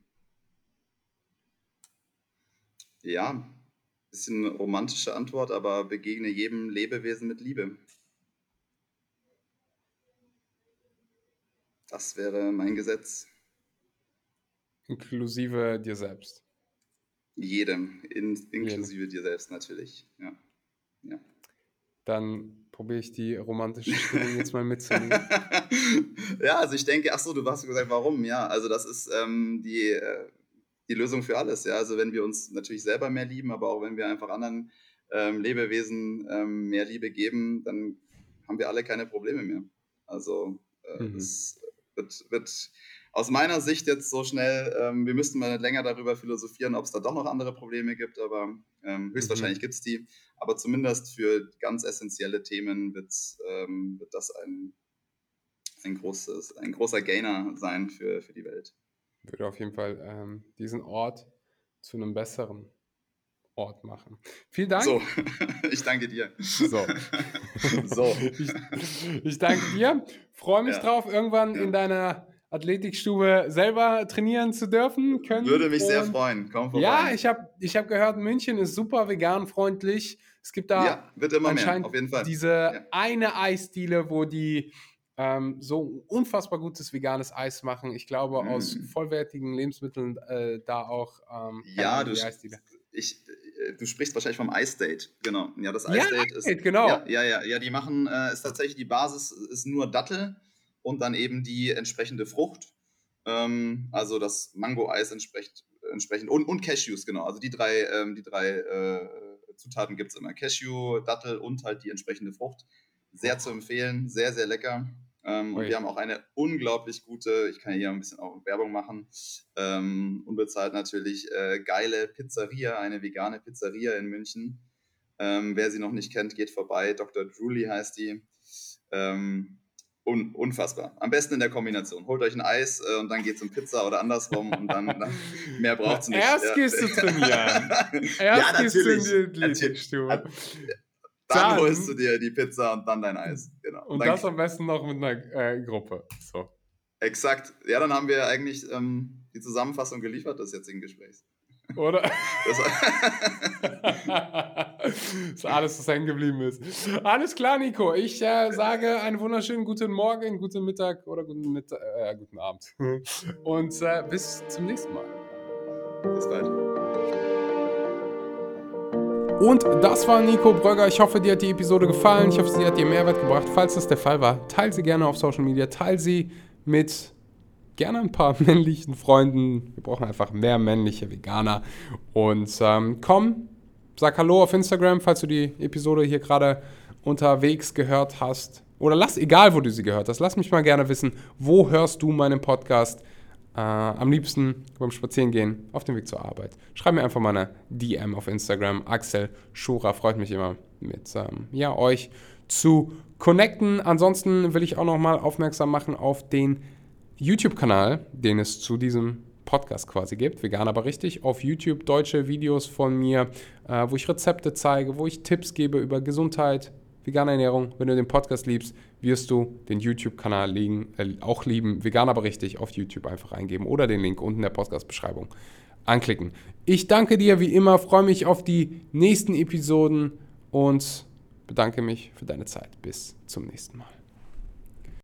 ja, bisschen romantische Antwort, aber begegne jedem Lebewesen mit Liebe. Das wäre mein Gesetz. Inklusive dir selbst. Jedem, in, inklusive Jedem. dir selbst natürlich. Ja. ja. Dann probiere ich die romantische Stimmung jetzt mal mitzunehmen. [LAUGHS] ja, also ich denke, ach so, du hast gesagt, warum? Ja, also das ist ähm, die, äh, die Lösung für alles. Ja, also wenn wir uns natürlich selber mehr lieben, aber auch wenn wir einfach anderen ähm, Lebewesen ähm, mehr Liebe geben, dann haben wir alle keine Probleme mehr. Also äh, mhm. es wird, wird aus meiner Sicht jetzt so schnell, ähm, wir müssten mal länger darüber philosophieren, ob es da doch noch andere Probleme gibt, aber ähm, höchstwahrscheinlich mhm. gibt es die. Aber zumindest für ganz essentielle Themen ähm, wird das ein, ein, großes, ein großer Gainer sein für, für die Welt. Würde auf jeden Fall ähm, diesen Ort zu einem besseren Ort machen. Vielen Dank. So, [LAUGHS] ich danke dir. [LAUGHS] So. so. Ich, ich, danke dir. Freue mich ja. drauf, irgendwann ja. in deiner Athletikstube selber trainieren zu dürfen können. Würde mich sehr freuen. Komm vorbei. Ja, ich habe ich hab gehört, München ist super vegan freundlich. Es gibt da ja, wird immer anscheinend mehr, auf jeden Fall. diese ja. eine Eisdiele, wo die ähm, so unfassbar gutes veganes Eis machen. Ich glaube, mm. aus vollwertigen Lebensmitteln äh, da auch. Ähm, ja, du, ich, äh, du sprichst wahrscheinlich vom Ice Date. Genau. Ja, das Ice ja, Date ist. Genau. Ja, ja, ja, ja, die machen, äh, ist tatsächlich die Basis, ist nur Dattel und dann eben die entsprechende Frucht. Ähm, also das Mango-Eis entspricht, entsprechend und, und Cashews, genau. Also die drei, ähm, die drei äh, Zutaten gibt es immer. Cashew, Dattel und halt die entsprechende Frucht. Sehr zu empfehlen, sehr, sehr lecker. Ähm, und wir haben auch eine unglaublich gute, ich kann hier ein bisschen auch Werbung machen, ähm, unbezahlt natürlich, äh, geile Pizzeria, eine vegane Pizzeria in München. Ähm, wer sie noch nicht kennt, geht vorbei. Dr. Drooly heißt die. Un unfassbar. Am besten in der Kombination. Holt euch ein Eis äh, und dann geht es um Pizza oder andersrum und dann, dann [LAUGHS] mehr braucht es nicht. Erst ja. gehst du trainieren. [LAUGHS] Erst ja, gehst du in die Athletikstube. Dann, dann, holst du dir die Pizza und dann dein Eis. Genau. Und, und das am besten noch mit einer äh, Gruppe. So. Exakt. Ja, dann haben wir eigentlich ähm, die Zusammenfassung geliefert des jetzigen Gesprächs. Oder? Das [LAUGHS] [LAUGHS] ist alles, was hängen geblieben ist. Alles klar, Nico. Ich äh, sage einen wunderschönen guten Morgen, guten Mittag oder guten, Mittag, äh, guten Abend. Und äh, bis zum nächsten Mal. Bis bald. Und das war Nico Brögger. Ich hoffe, dir hat die Episode gefallen. Ich hoffe, sie hat dir Mehrwert gebracht. Falls das der Fall war, teile sie gerne auf Social Media. Teile sie mit gerne ein paar [LAUGHS] männlichen Freunden. Wir brauchen einfach mehr männliche Veganer. Und ähm, komm, sag Hallo auf Instagram, falls du die Episode hier gerade unterwegs gehört hast. Oder lass, egal wo du sie gehört hast, lass mich mal gerne wissen, wo hörst du meinen Podcast äh, am liebsten beim Spazierengehen auf dem Weg zur Arbeit. Schreib mir einfach mal eine DM auf Instagram. Axel Schura freut mich immer mit ähm, ja, euch zu connecten. Ansonsten will ich auch noch mal aufmerksam machen auf den YouTube-Kanal, den es zu diesem Podcast quasi gibt, vegan aber richtig, auf YouTube deutsche Videos von mir, äh, wo ich Rezepte zeige, wo ich Tipps gebe über Gesundheit, vegane Ernährung. Wenn du den Podcast liebst, wirst du den YouTube-Kanal äh, auch lieben. Vegan aber richtig auf YouTube einfach eingeben oder den Link unten in der Podcast-Beschreibung anklicken. Ich danke dir wie immer, freue mich auf die nächsten Episoden und bedanke mich für deine Zeit. Bis zum nächsten Mal.